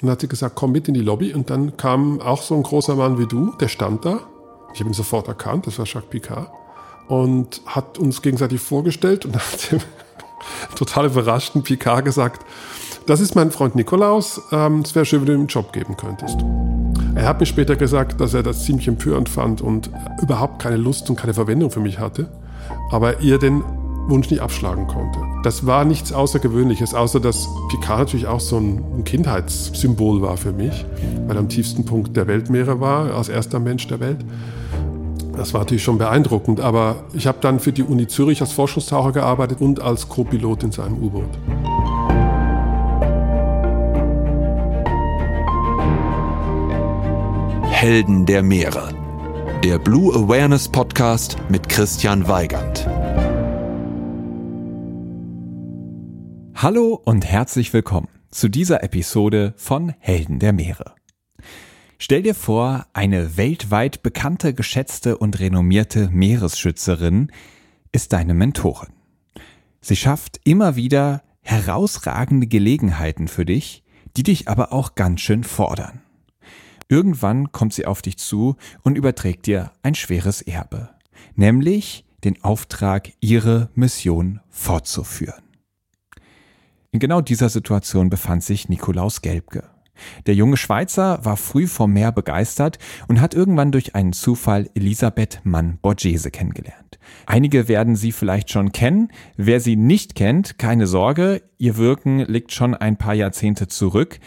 Und dann hat sie gesagt, komm mit in die Lobby. Und dann kam auch so ein großer Mann wie du, der stand da. Ich habe ihn sofort erkannt, das war Jacques Picard. Und hat uns gegenseitig vorgestellt und hat dem total überraschten Picard gesagt, das ist mein Freund Nikolaus, ähm, es wäre schön, wenn du ihm einen Job geben könntest. Er hat mir später gesagt, dass er das ziemlich empörend fand und überhaupt keine Lust und keine Verwendung für mich hatte, aber ihr den Wunsch nicht abschlagen konnte. Das war nichts Außergewöhnliches, außer dass Picard natürlich auch so ein Kindheitssymbol war für mich, weil er am tiefsten Punkt der Weltmeere war, als erster Mensch der Welt. Das war natürlich schon beeindruckend, aber ich habe dann für die Uni Zürich als Forschungstaucher gearbeitet und als Co-Pilot in seinem U-Boot. Helden der Meere. Der Blue Awareness Podcast mit Christian Weigand. Hallo und herzlich willkommen zu dieser Episode von Helden der Meere. Stell dir vor, eine weltweit bekannte, geschätzte und renommierte Meeresschützerin ist deine Mentorin. Sie schafft immer wieder herausragende Gelegenheiten für dich, die dich aber auch ganz schön fordern. Irgendwann kommt sie auf dich zu und überträgt dir ein schweres Erbe, nämlich den Auftrag, ihre Mission fortzuführen. In genau dieser Situation befand sich Nikolaus Gelbke. Der junge Schweizer war früh vom Meer begeistert und hat irgendwann durch einen Zufall Elisabeth Mann-Borghese kennengelernt. Einige werden sie vielleicht schon kennen. Wer sie nicht kennt, keine Sorge, ihr Wirken liegt schon ein paar Jahrzehnte zurück.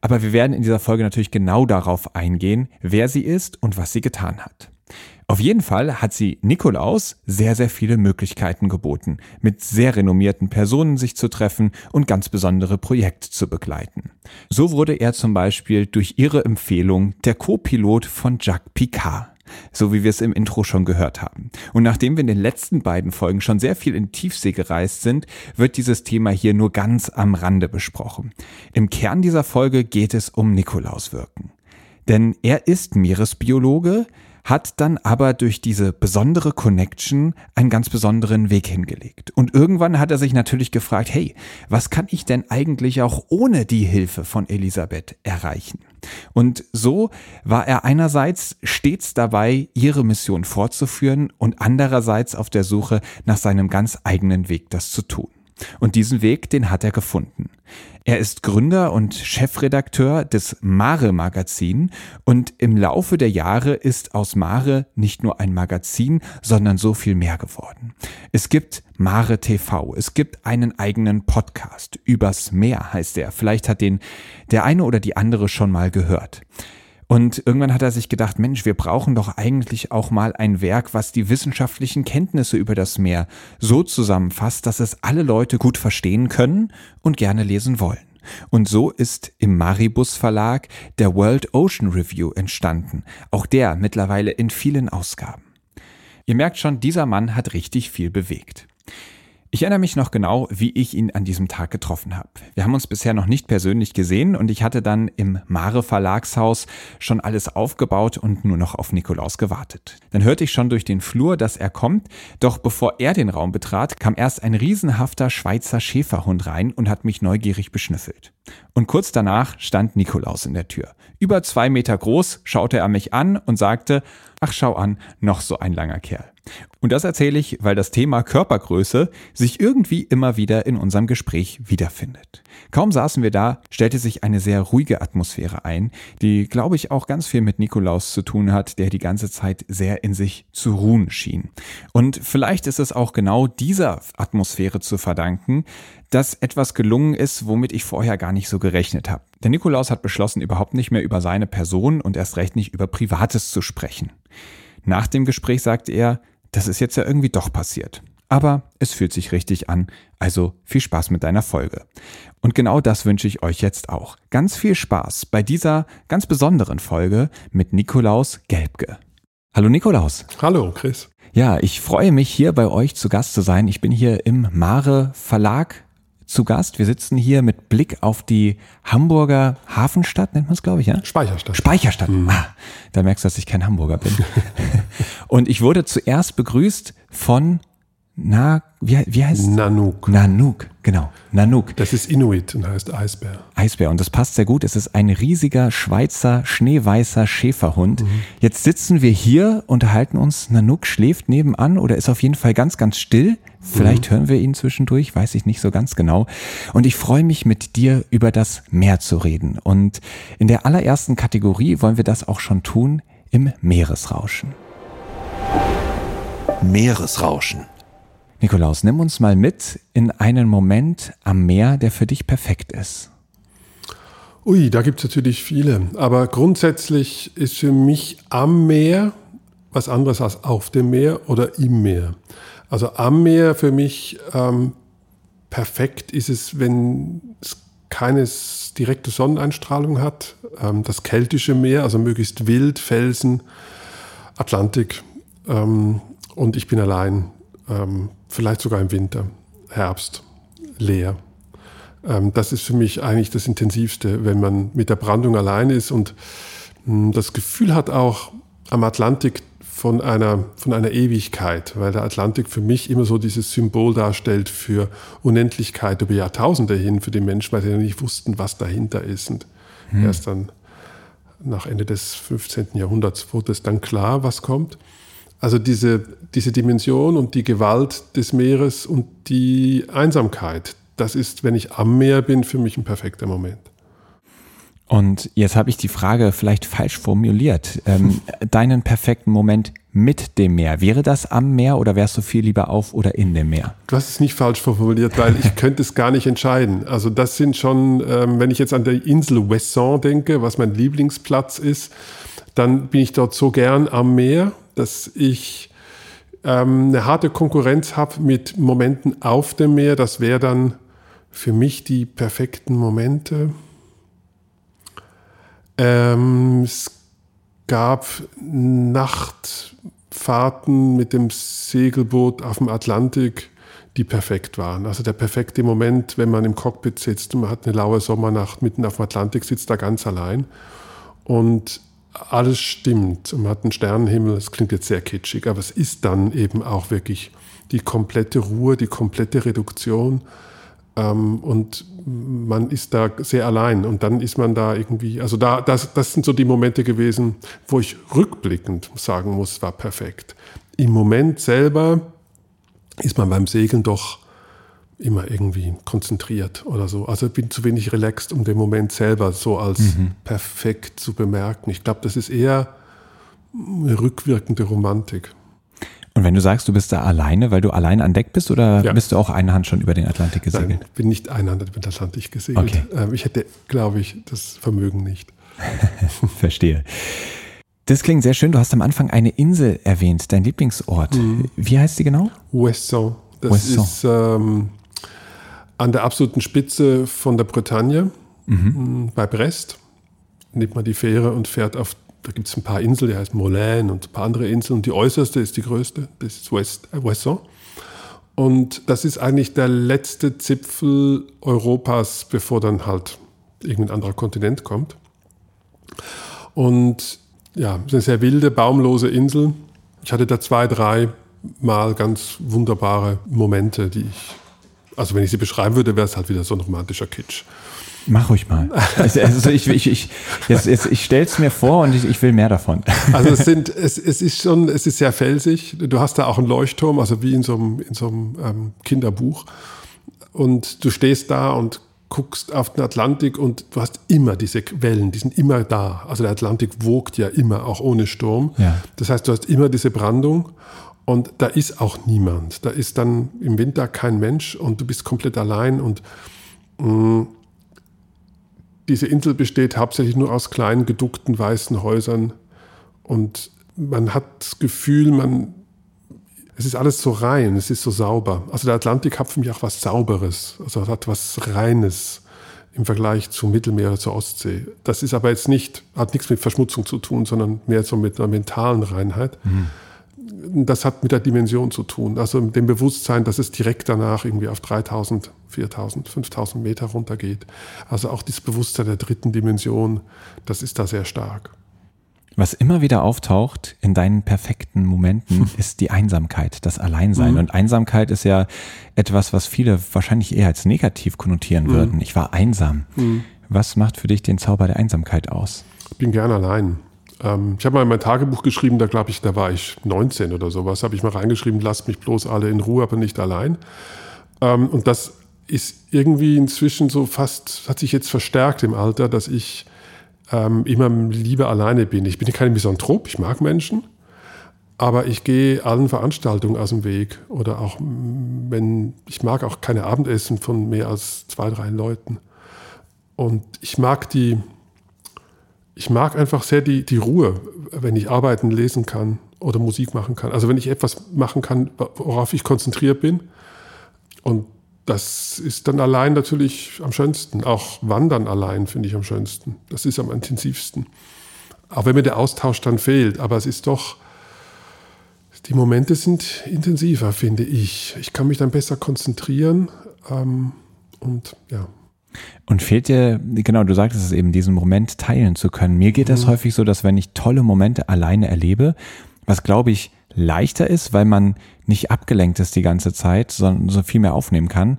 Aber wir werden in dieser Folge natürlich genau darauf eingehen, wer sie ist und was sie getan hat. Auf jeden Fall hat sie Nikolaus sehr, sehr viele Möglichkeiten geboten, mit sehr renommierten Personen sich zu treffen und ganz besondere Projekte zu begleiten. So wurde er zum Beispiel durch ihre Empfehlung der Co-Pilot von Jacques Picard so wie wir es im Intro schon gehört haben. Und nachdem wir in den letzten beiden Folgen schon sehr viel in Tiefsee gereist sind, wird dieses Thema hier nur ganz am Rande besprochen. Im Kern dieser Folge geht es um Nikolaus Wirken. Denn er ist Meeresbiologe, hat dann aber durch diese besondere Connection einen ganz besonderen Weg hingelegt. Und irgendwann hat er sich natürlich gefragt, hey, was kann ich denn eigentlich auch ohne die Hilfe von Elisabeth erreichen? Und so war er einerseits stets dabei, ihre Mission fortzuführen und andererseits auf der Suche nach seinem ganz eigenen Weg, das zu tun. Und diesen Weg, den hat er gefunden. Er ist Gründer und Chefredakteur des Mare Magazin und im Laufe der Jahre ist aus Mare nicht nur ein Magazin, sondern so viel mehr geworden. Es gibt Mare TV, es gibt einen eigenen Podcast. Übers Meer heißt er. Vielleicht hat den der eine oder die andere schon mal gehört. Und irgendwann hat er sich gedacht, Mensch, wir brauchen doch eigentlich auch mal ein Werk, was die wissenschaftlichen Kenntnisse über das Meer so zusammenfasst, dass es alle Leute gut verstehen können und gerne lesen wollen. Und so ist im Maribus Verlag der World Ocean Review entstanden, auch der mittlerweile in vielen Ausgaben. Ihr merkt schon, dieser Mann hat richtig viel bewegt. Ich erinnere mich noch genau, wie ich ihn an diesem Tag getroffen habe. Wir haben uns bisher noch nicht persönlich gesehen und ich hatte dann im Mare Verlagshaus schon alles aufgebaut und nur noch auf Nikolaus gewartet. Dann hörte ich schon durch den Flur, dass er kommt, doch bevor er den Raum betrat, kam erst ein riesenhafter Schweizer Schäferhund rein und hat mich neugierig beschnüffelt. Und kurz danach stand Nikolaus in der Tür. Über zwei Meter groß schaute er mich an und sagte, ach schau an, noch so ein langer Kerl. Und das erzähle ich, weil das Thema Körpergröße sich irgendwie immer wieder in unserem Gespräch wiederfindet. Kaum saßen wir da, stellte sich eine sehr ruhige Atmosphäre ein, die, glaube ich, auch ganz viel mit Nikolaus zu tun hat, der die ganze Zeit sehr in sich zu ruhen schien. Und vielleicht ist es auch genau dieser Atmosphäre zu verdanken, dass etwas gelungen ist, womit ich vorher gar nicht so gerechnet habe. Der Nikolaus hat beschlossen, überhaupt nicht mehr über seine Person und erst recht nicht über Privates zu sprechen. Nach dem Gespräch sagte er, das ist jetzt ja irgendwie doch passiert. Aber es fühlt sich richtig an, also viel Spaß mit deiner Folge. Und genau das wünsche ich euch jetzt auch. Ganz viel Spaß bei dieser ganz besonderen Folge mit Nikolaus Gelbke. Hallo Nikolaus. Hallo Chris. Ja, ich freue mich hier bei euch zu Gast zu sein. Ich bin hier im Mare Verlag zu Gast. Wir sitzen hier mit Blick auf die Hamburger Hafenstadt, nennt man es, glaube ich, ja? Speicherstadt. Speicherstadt. Mhm. Ah, da merkst du, dass ich kein Hamburger bin. und ich wurde zuerst begrüßt von Na, wie, wie heißt Nanook. Nanook, genau. Nanook. Das ist Inuit und heißt Eisbär. Eisbär. Und das passt sehr gut. Es ist ein riesiger Schweizer schneeweißer Schäferhund. Mhm. Jetzt sitzen wir hier, unterhalten uns. Nanook schläft nebenan oder ist auf jeden Fall ganz, ganz still. Vielleicht mhm. hören wir ihn zwischendurch, weiß ich nicht so ganz genau. Und ich freue mich mit dir über das Meer zu reden. Und in der allerersten Kategorie wollen wir das auch schon tun im Meeresrauschen. Meeresrauschen. Nikolaus, nimm uns mal mit in einen Moment am Meer, der für dich perfekt ist. Ui, da gibt es natürlich viele. Aber grundsätzlich ist für mich am Meer was anderes als auf dem Meer oder im Meer. Also am Meer für mich ähm, perfekt ist es, wenn es keine direkte Sonneneinstrahlung hat. Ähm, das keltische Meer, also möglichst wild, Felsen, Atlantik. Ähm, und ich bin allein. Vielleicht sogar im Winter, Herbst, leer. Ähm, das ist für mich eigentlich das Intensivste, wenn man mit der Brandung allein ist und mh, hm, das Gefühl hat auch am Atlantik von einer, von einer Ewigkeit, weil der Atlantik für mich immer so dieses Symbol darstellt für Unendlichkeit über Jahrtausende hin für die Menschen, weil sie nicht wussten, was dahinter ist. Und hm. erst dann nach Ende des 15. Jahrhunderts wurde es dann klar, was kommt. Also diese, diese Dimension und die Gewalt des Meeres und die Einsamkeit, das ist, wenn ich am Meer bin, für mich ein perfekter Moment. Und jetzt habe ich die Frage vielleicht falsch formuliert. Ähm, deinen perfekten Moment mit dem Meer, wäre das am Meer oder wärst du viel lieber auf oder in dem Meer? Du hast es nicht falsch formuliert, weil ich könnte es gar nicht entscheiden. Also das sind schon, ähm, wenn ich jetzt an der Insel Wesson denke, was mein Lieblingsplatz ist, dann bin ich dort so gern am Meer dass ich ähm, eine harte Konkurrenz habe mit Momenten auf dem Meer. Das wäre dann für mich die perfekten Momente. Ähm, es gab Nachtfahrten mit dem Segelboot auf dem Atlantik, die perfekt waren. Also der perfekte Moment, wenn man im Cockpit sitzt und man hat eine laue Sommernacht mitten auf dem Atlantik, sitzt da ganz allein. Und alles stimmt und man hat einen Sternenhimmel, das klingt jetzt sehr kitschig, aber es ist dann eben auch wirklich die komplette Ruhe, die komplette Reduktion ähm, und man ist da sehr allein und dann ist man da irgendwie, also da, das, das sind so die Momente gewesen, wo ich rückblickend sagen muss, war perfekt. Im Moment selber ist man beim Segeln doch immer irgendwie konzentriert oder so. Also ich bin zu wenig relaxed, um den Moment selber so als mhm. perfekt zu bemerken. Ich glaube, das ist eher eine rückwirkende Romantik. Und wenn du sagst, du bist da alleine, weil du allein an Deck bist oder ja. bist du auch eine Hand schon über den Atlantik gesegelt? Nein, ich bin nicht einhand über den Atlantik gesegelt. Okay. Ähm, ich hätte, glaube ich, das Vermögen nicht. Verstehe. Das klingt sehr schön. Du hast am Anfang eine Insel erwähnt, dein Lieblingsort. Mhm. Wie heißt sie genau? Wesson. Das Wesson. ist ähm, an der absoluten Spitze von der Bretagne mhm. Mm, bei Brest. Nimmt man die Fähre und fährt auf, da gibt es ein paar Inseln, die heißt Molène und ein paar andere Inseln. Und die äußerste ist die größte, das ist West, äh, Wesson. Und das ist eigentlich der letzte Zipfel Europas, bevor dann halt irgendein anderer Kontinent kommt. Und ja, es ist eine sehr wilde, baumlose Insel. Ich hatte da zwei, drei Mal ganz wunderbare Momente, die ich also wenn ich sie beschreiben würde, wäre es halt wieder so ein romantischer Kitsch. Mach ruhig mal. Also, also ich, ich, ich, jetzt, jetzt, ich stelle es mir vor und ich, ich will mehr davon. Also es, sind, es, es ist schon, es ist sehr felsig. Du hast da auch einen Leuchtturm, also wie in so einem, in so einem ähm, Kinderbuch. Und du stehst da und guckst auf den Atlantik und du hast immer diese Wellen, die sind immer da. Also der Atlantik wogt ja immer, auch ohne Sturm. Ja. Das heißt, du hast immer diese Brandung und da ist auch niemand. Da ist dann im Winter kein Mensch und du bist komplett allein. Und mh, mm, diese Insel besteht hauptsächlich nur aus kleinen, geduckten weißen Häusern. Und man hat das Gefühl, man, es ist alles so rein, es ist so sauber. Also der Atlantik hat für mich auch was Sauberes, also hat was Reines im Vergleich zum Mittelmeer, zur Ostsee. Das ist aber jetzt nicht, hat nichts mit Verschmutzung zu tun, sondern mehr so mit einer mentalen Reinheit. Mhm das hat mit der Dimension zu tun, also mit dem Bewusstsein, dass es direkt danach irgendwie auf 3000, 4000, 5000 Meter runtergeht. Also auch dieses Bewusstsein der dritten Dimension, das ist da sehr stark. Was immer wieder auftaucht in deinen perfekten Momenten, ist die Einsamkeit, das Alleinsein. Mhm. Und Einsamkeit ist ja etwas, was viele wahrscheinlich eher als negativ konnotieren Mhm. würden. Ich war einsam. Was macht für dich den Zauber der Einsamkeit aus? Ich bin gern allein. Ähm, ich habe mal in mein Tagebuch geschrieben, da glaube ich, da war ich 19 oder sowas, habe ich mal reingeschrieben, lasst mich bloß alle in Ruhe, aber nicht allein. Ähm, und das ist irgendwie inzwischen so fast, hat sich jetzt verstärkt im Alter, dass ich ähm, immer lieber alleine bin. Ich bin kein Misanthrop, ich mag Menschen, aber ich gehe allen Veranstaltungen aus dem Weg. Oder auch, wenn, ich mag auch keine Abendessen von mehr als zwei, drei Leuten. Und ich mag die, ich mag einfach sehr die, die Ruhe, wenn ich arbeiten, lesen kann oder Musik machen kann. Also wenn ich etwas machen kann, worauf ich konzentriert bin. Und das ist dann allein natürlich am schönsten. Auch Wandern allein finde ich am schönsten. Das ist am intensivsten. Auch wenn mir der Austausch dann fehlt. Aber es ist doch, die Momente sind intensiver, finde ich. Ich kann mich dann besser konzentrieren. Ähm, und ja. Und fehlt dir, genau, du sagtest es eben, diesen Moment teilen zu können. Mir geht das häufig so, dass wenn ich tolle Momente alleine erlebe, was glaube ich leichter ist, weil man nicht abgelenkt ist die ganze Zeit, sondern so viel mehr aufnehmen kann,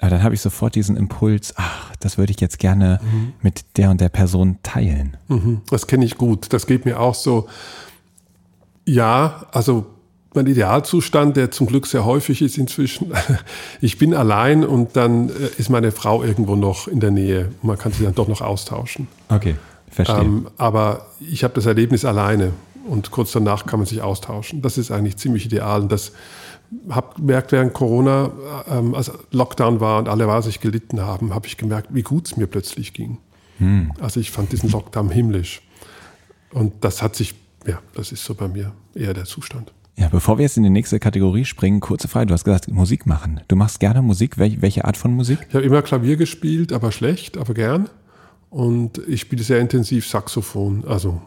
aber dann habe ich sofort diesen Impuls, ach, das würde ich jetzt gerne mit der und der Person teilen. Mhm, Das kenne ich gut. Das geht mir auch so. Ja, also mein Idealzustand, der zum Glück sehr häufig ist inzwischen. Ich bin allein und dann äh, ist meine Frau irgendwo noch in der Nähe. Man kann sich dann doch noch austauschen. Okay, verstehe. Ähm, aber ich habe das Erlebnis alleine und kurz danach kann man sich austauschen. Das ist eigentlich ziemlich ideal. Und das habe gemerkt während Corona, ähm, als Lockdown war und alle wahnsinnig gelitten haben, habe ich gemerkt, wie gut es mir plötzlich ging. Also ich fand diesen Lockdown himmlisch. Und das hat sich, ja, das ist so bei mir eher der Zustand. Ja, bevor wir jetzt in die nächste Kategorie springen, kurze Frage. Du hast gesagt, Musik machen. Du machst gerne Musik. Wel welche Art von Musik? Ich habe immer Klavier gespielt, aber schlecht, aber gern. Und ich spiele sehr intensiv Saxophon. Also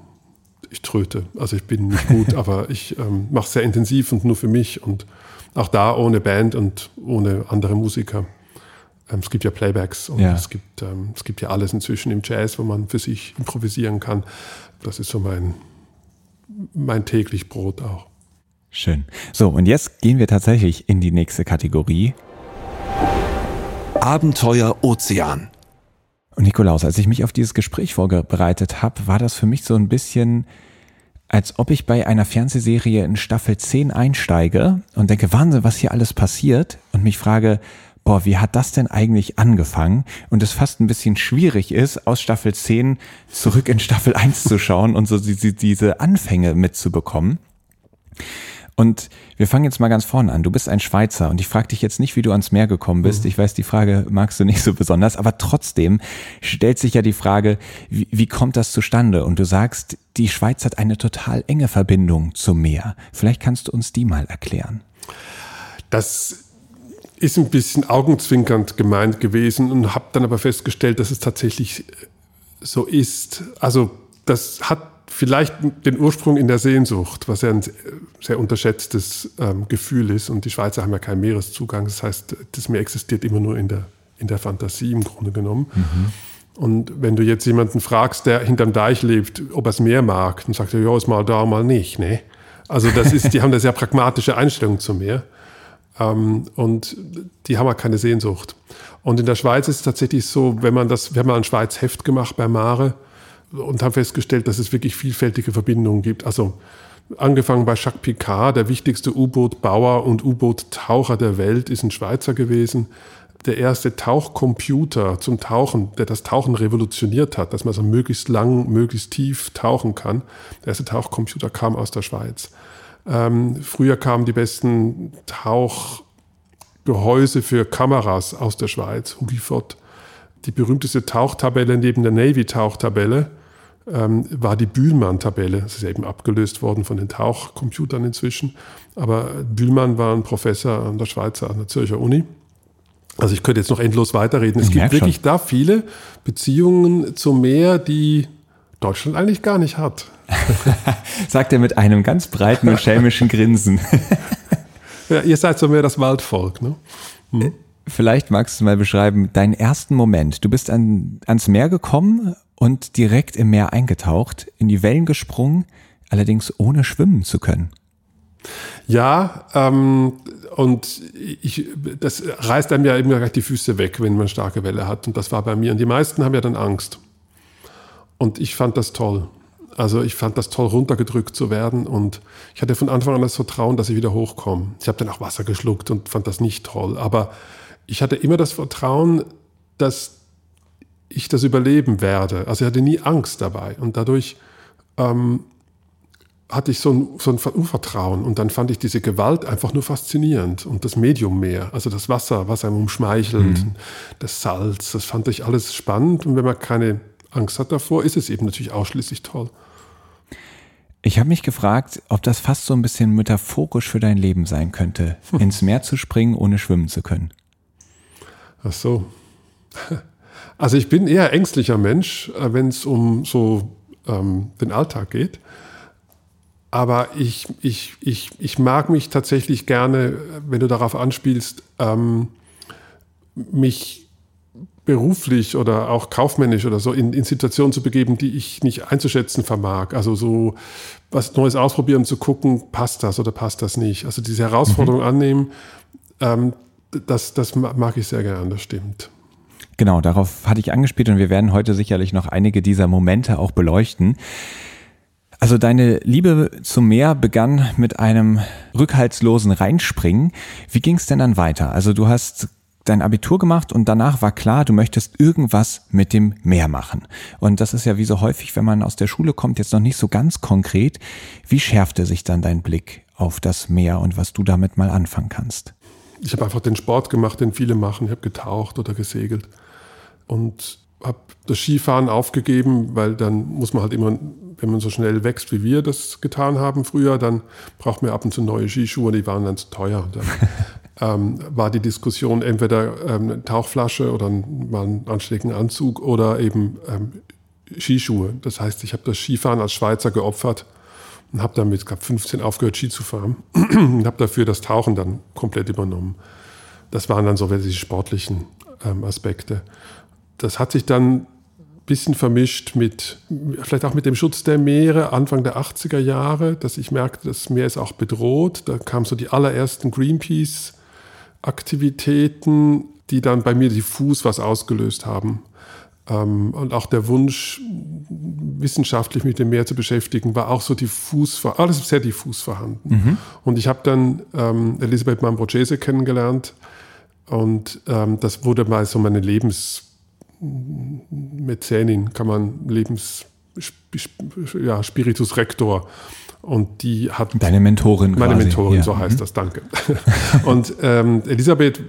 ich tröte. Also ich bin nicht gut, aber ich ähm, mache sehr intensiv und nur für mich. Und auch da ohne Band und ohne andere Musiker. Ähm, es gibt ja Playbacks und Ja. Es, gibt, ähm, es gibt ja alles inzwischen im Jazz, wo man für sich improvisieren kann. Das ist so mein, mein täglich Brot auch. Schön. So, und jetzt gehen wir tatsächlich in die nächste Kategorie. Abenteuer Ozean. Und Nikolaus, als ich mich auf dieses Gespräch vorbereitet habe, war das für mich so ein bisschen, als ob ich bei einer Fernsehserie in Staffel 10 einsteige und denke, Wahnsinn, was hier alles passiert und mich frage, boah, wie hat das denn eigentlich angefangen? Und es fast ein bisschen schwierig ist, aus Staffel 10 zurück in Staffel 1 zu schauen und so diese, diese Anfänge mitzubekommen. Und wir fangen jetzt mal ganz vorne an. Du bist ein Schweizer und ich frage dich jetzt nicht, wie du ans Meer gekommen bist. Ich weiß, die Frage magst du nicht so besonders, aber trotzdem stellt sich ja die Frage, wie, wie kommt das zustande? Und du sagst, die Schweiz hat eine total enge Verbindung zum Meer. Vielleicht kannst du uns die mal erklären. Das ist ein bisschen augenzwinkernd gemeint gewesen und habe dann aber festgestellt, dass es tatsächlich so ist. Also das hat vielleicht den Ursprung in der Sehnsucht, was ja ein sehr unterschätztes ähm, Gefühl ist. Und die Schweizer haben ja keinen Meereszugang. Das heißt, das Meer existiert immer nur in der, in der Fantasie im Grunde genommen. Und wenn du jetzt jemanden fragst, der hinterm Deich lebt, ob er das Meer mag, dann sagt er, ja, ist mal da, mal nicht. Ne? Also das ist, die haben eine sehr pragmatische Einstellung zum Meer. Ähm, und die haben ja keine Sehnsucht. Und in der Schweiz ist es tatsächlich so, wenn man das, wir haben mal ein Schweiz-Heft gemacht bei Mare und haben festgestellt, dass es wirklich vielfältige Verbindungen gibt. Also angefangen bei Jacques Picard, der wichtigste U-Boot-Bauer und U-Boot-Taucher der Welt, ist ein Schweizer gewesen. Der erste Tauchcomputer zum Tauchen, der das Tauchen revolutioniert hat, dass man so möglichst lang, möglichst tief tauchen kann. Der erste Tauchcomputer kam aus der Schweiz. Ähm, früher kamen die besten Tauchgehäuse für Kameras aus der Schweiz, Hugifort. Die berühmteste Tauchtabelle neben der Navy-Tauchtabelle ähm, war die Bühlmann-Tabelle. Das ist eben abgelöst worden von den Tauchcomputern inzwischen. Aber Bühlmann war ein Professor an der Schweizer, an der Zürcher Uni. Also ich könnte jetzt noch endlos weiterreden. Es Ich gibt wirklich schon. da viele Beziehungen zum Meer, die Deutschland eigentlich gar nicht hat. Sagt er mit einem ganz breiten und schelmischen Grinsen. Ja, ihr seid so mehr das Waldvolk, ne? Vielleicht magst du mal beschreiben, deinen ersten Moment. Du bist an, ans Meer gekommen und direkt im Meer eingetaucht, in die Wellen gesprungen, allerdings ohne schwimmen zu können. Ja, ähm, und ich, das reißt einem ja immer gleich die Füße weg, wenn man starke Welle hat. Und das war bei mir. Und die meisten haben ja dann Angst. Und ich fand das toll. Also ich fand das toll, runtergedrückt zu werden. Und ich hatte von Anfang an das Vertrauen, dass ich wieder hochkomme. Ich habe dann auch Wasser geschluckt und fand das nicht toll. Aber ich hatte immer das Vertrauen, dass ich das überleben werde. Also ich hatte nie Angst dabei. Und dadurch ähm, hatte ich so ein, so ein Urvertrauen. Und dann fand ich diese Gewalt einfach nur faszinierend. Und das Medium mehr, also das Wasser, was einem umschmeichelt, mhm. das Salz, das fand ich alles spannend. Und wenn man keine Angst hat davor, ist es eben natürlich ausschließlich toll. Ich habe mich gefragt, ob das fast so ein bisschen metaphorisch für dein Leben sein könnte, ins Meer zu springen, ohne schwimmen zu können. Ach so. Also ich bin eher ängstlicher Mensch, äh, wenn es um so ähm, den Alltag geht. Aber ich, ich, ich, ich mag mich tatsächlich gerne, wenn du darauf anspielst, ähm, mich beruflich oder auch kaufmännisch oder so in, in Situationen zu begeben, die ich nicht einzuschätzen vermag. Also so was Neues ausprobieren, zu gucken, passt das oder passt das nicht. Also diese Herausforderung mhm. annehmen, ähm, das, das mag ich sehr gern, das stimmt. Genau, darauf hatte ich angespielt und wir werden heute sicherlich noch einige dieser Momente auch beleuchten. Also deine Liebe zum Meer begann mit einem rückhaltslosen Reinspringen. Wie ging es denn dann weiter? Also du hast dein Abitur gemacht und danach war klar, du möchtest irgendwas mit dem Meer machen. Und das ist ja wie so häufig, wenn man aus der Schule kommt, jetzt noch nicht so ganz konkret. Wie schärfte sich dann dein Blick auf das Meer und was du damit mal anfangen kannst? Ich habe einfach den Sport gemacht, den viele machen. Ich habe getaucht oder gesegelt und habe das Skifahren aufgegeben, weil dann muss man halt immer, wenn man so schnell wächst, wie wir das getan haben früher, dann braucht man ab und zu neue Skischuhe, die waren dann zu teuer. Dann ähm, war die Diskussion entweder ähm, eine Tauchflasche oder mal einen anständigen Anzug oder eben ähm, Skischuhe. Das heißt, ich habe das Skifahren als Schweizer geopfert und habe damit, glaube 15 aufgehört, Ski zu fahren und habe dafür das Tauchen dann komplett übernommen. Das waren dann so die sportlichen ähm, Aspekte. Das hat sich dann ein bisschen vermischt mit, vielleicht auch mit dem Schutz der Meere Anfang der 80er Jahre, dass ich merkte, das Meer ist auch bedroht. Da kamen so die allerersten Greenpeace Aktivitäten, die dann bei mir diffus was ausgelöst haben. Ähm, und auch der Wunsch, wissenschaftlich mit dem Meer zu beschäftigen, war auch so diffus, alles sehr diffus vorhanden. Mhm. Und ich habe dann ähm, Elisabeth Mambrocese kennengelernt und ähm, das wurde mal so meine Lebensmäzenin, kann man Lebens, ja, Spiritus Rector. Und die hat. Deine Mentorin. Meine quasi. Mentorin, ja. so heißt mhm. das, danke. und ähm, Elisabeth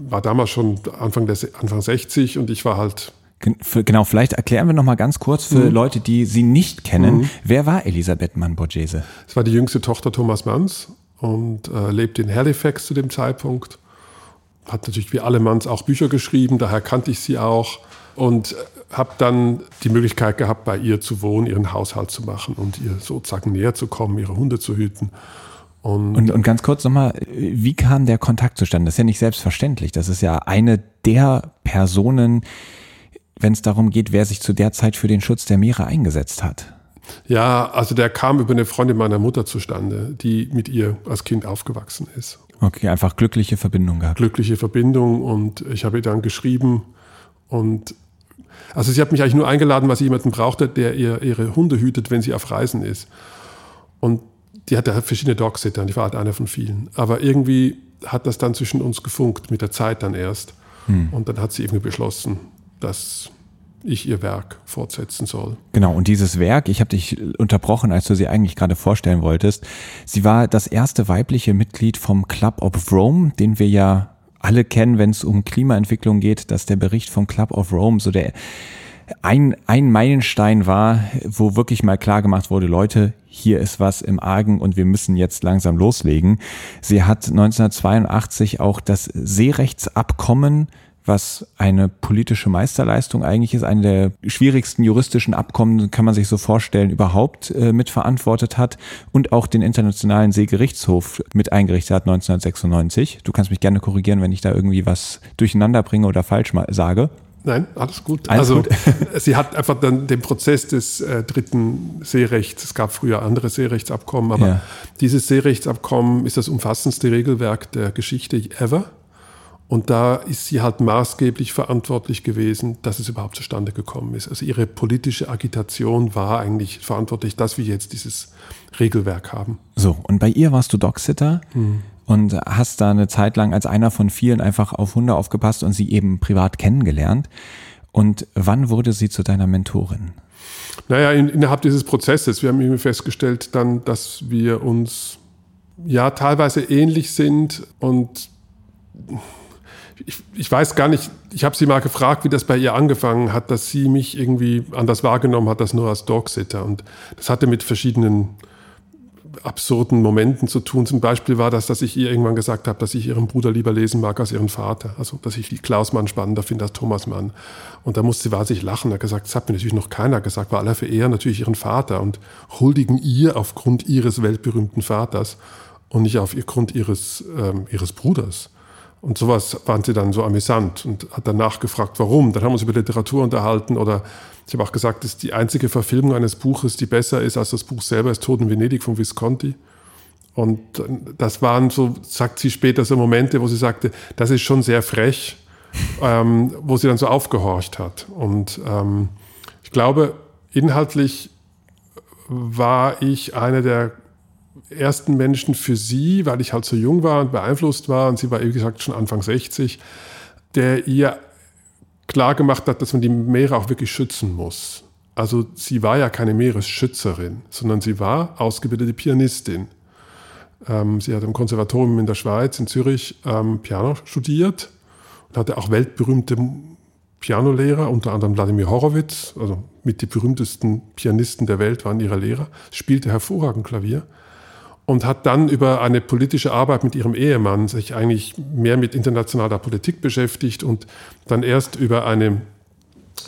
war damals schon Anfang, der, Anfang 60 und ich war halt. Genau, vielleicht erklären wir nochmal ganz kurz für mhm. Leute, die sie nicht kennen. Mhm. Wer war Elisabeth Mann-Borgese? Es war die jüngste Tochter Thomas Manns und äh, lebte in Halifax zu dem Zeitpunkt. Hat natürlich wie alle Manns auch Bücher geschrieben, daher kannte ich sie auch und habe dann die Möglichkeit gehabt, bei ihr zu wohnen, ihren Haushalt zu machen und ihr sozusagen näher zu kommen, ihre Hunde zu hüten. Und, und, und ganz kurz nochmal, wie kam der Kontakt zustande? Das ist ja nicht selbstverständlich. Das ist ja eine der Personen, wenn es darum geht, wer sich zu der Zeit für den Schutz der Meere eingesetzt hat. Ja, also der kam über eine Freundin meiner Mutter zustande, die mit ihr als Kind aufgewachsen ist. Okay, einfach glückliche Verbindung gehabt. Glückliche Verbindung und ich habe ihr dann geschrieben und also sie hat mich eigentlich nur eingeladen, weil sie jemanden brauchte, der ihr ihre Hunde hütet, wenn sie auf Reisen ist. Und die hatte halt verschiedene Dogsitter und ich war halt einer von vielen. Aber irgendwie hat das dann zwischen uns gefunkt, mit der Zeit dann erst. Hm. Und dann hat sie irgendwie beschlossen, dass ich ihr Werk fortsetzen soll. Genau, und dieses Werk, ich habe dich unterbrochen, als du sie eigentlich gerade vorstellen wolltest. Sie war das erste weibliche Mitglied vom Club of Rome, den wir ja alle kennen, wenn es um Klimaentwicklung geht, dass der Bericht vom Club of Rome so der ein, ein Meilenstein war, wo wirklich mal klar gemacht wurde, Leute, hier ist was im Argen und wir müssen jetzt langsam loslegen. Sie hat 1982 auch das Seerechtsabkommen was eine politische Meisterleistung eigentlich ist, eine der schwierigsten juristischen Abkommen, kann man sich so vorstellen, überhaupt äh, mitverantwortet hat und auch den Internationalen Seegerichtshof mit eingerichtet hat 1996. Du kannst mich gerne korrigieren, wenn ich da irgendwie was durcheinander bringe oder falsch sage. Nein, alles gut. Alles also gut. sie hat einfach dann den Prozess des äh, dritten Seerechts, es gab früher andere Seerechtsabkommen, aber Ja. dieses Seerechtsabkommen ist das umfassendste Regelwerk der Geschichte ever. Und da ist sie halt maßgeblich verantwortlich gewesen, dass es überhaupt zustande gekommen ist. Also ihre politische Agitation war eigentlich verantwortlich, dass wir jetzt dieses Regelwerk haben. So, und bei ihr warst du Dogsitter Hm. und hast da eine Zeit lang als einer von vielen einfach auf Hunde aufgepasst und sie eben privat kennengelernt. Und wann wurde sie zu deiner Mentorin? Naja, in, innerhalb dieses Prozesses, wir haben irgendwie festgestellt dann, dass wir uns ja teilweise ähnlich sind und ich, ich weiß gar nicht, ich habe sie mal gefragt, wie das bei ihr angefangen hat, dass sie mich irgendwie anders wahrgenommen hat als nur als Dogsitter. Und das hatte mit verschiedenen absurden Momenten zu tun. Zum Beispiel war das, dass ich ihr irgendwann gesagt habe, dass ich ihren Bruder lieber lesen mag als ihren Vater. Also, dass ich die Klaus spannender finde als Thomas Mann. Und da musste sie wahnsinnig lachen. Er hat gesagt, das hat mir natürlich noch keiner gesagt, weil alle verehren natürlich ihren Vater und huldigen ihr aufgrund ihres weltberühmten Vaters und nicht aufgrund ihres, ähm, ihres Bruders. Und sowas fand sie dann so amüsant und hat dann nachgefragt, warum. Dann haben wir uns über Literatur unterhalten oder ich habe auch gesagt, das ist die einzige Verfilmung eines Buches, die besser ist als das Buch selber, ist Tod in Venedig von Visconti. Und das waren so, sagt sie später, so Momente, wo sie sagte, das ist schon sehr frech, ähm, wo sie dann so aufgehorcht hat. Und ähm, ich glaube, inhaltlich war ich einer der ersten Menschen für sie, weil ich halt so jung war und beeinflusst war, und sie war, wie gesagt, schon Anfang 60, der ihr klar gemacht hat, dass man die Meere auch wirklich schützen muss. Also sie war ja keine Meeresschützerin, sondern sie war ausgebildete Pianistin. Ähm, sie hat am Konservatorium in der Schweiz, in Zürich, ähm, Piano studiert und hatte auch weltberühmte Pianolehrer, unter anderem Wladimir Horowitz, also mit die berühmtesten Pianisten der Welt waren ihre Lehrer, spielte hervorragend Klavier und hat dann über eine politische Arbeit mit ihrem Ehemann sich eigentlich mehr mit internationaler Politik beschäftigt und dann erst über eine,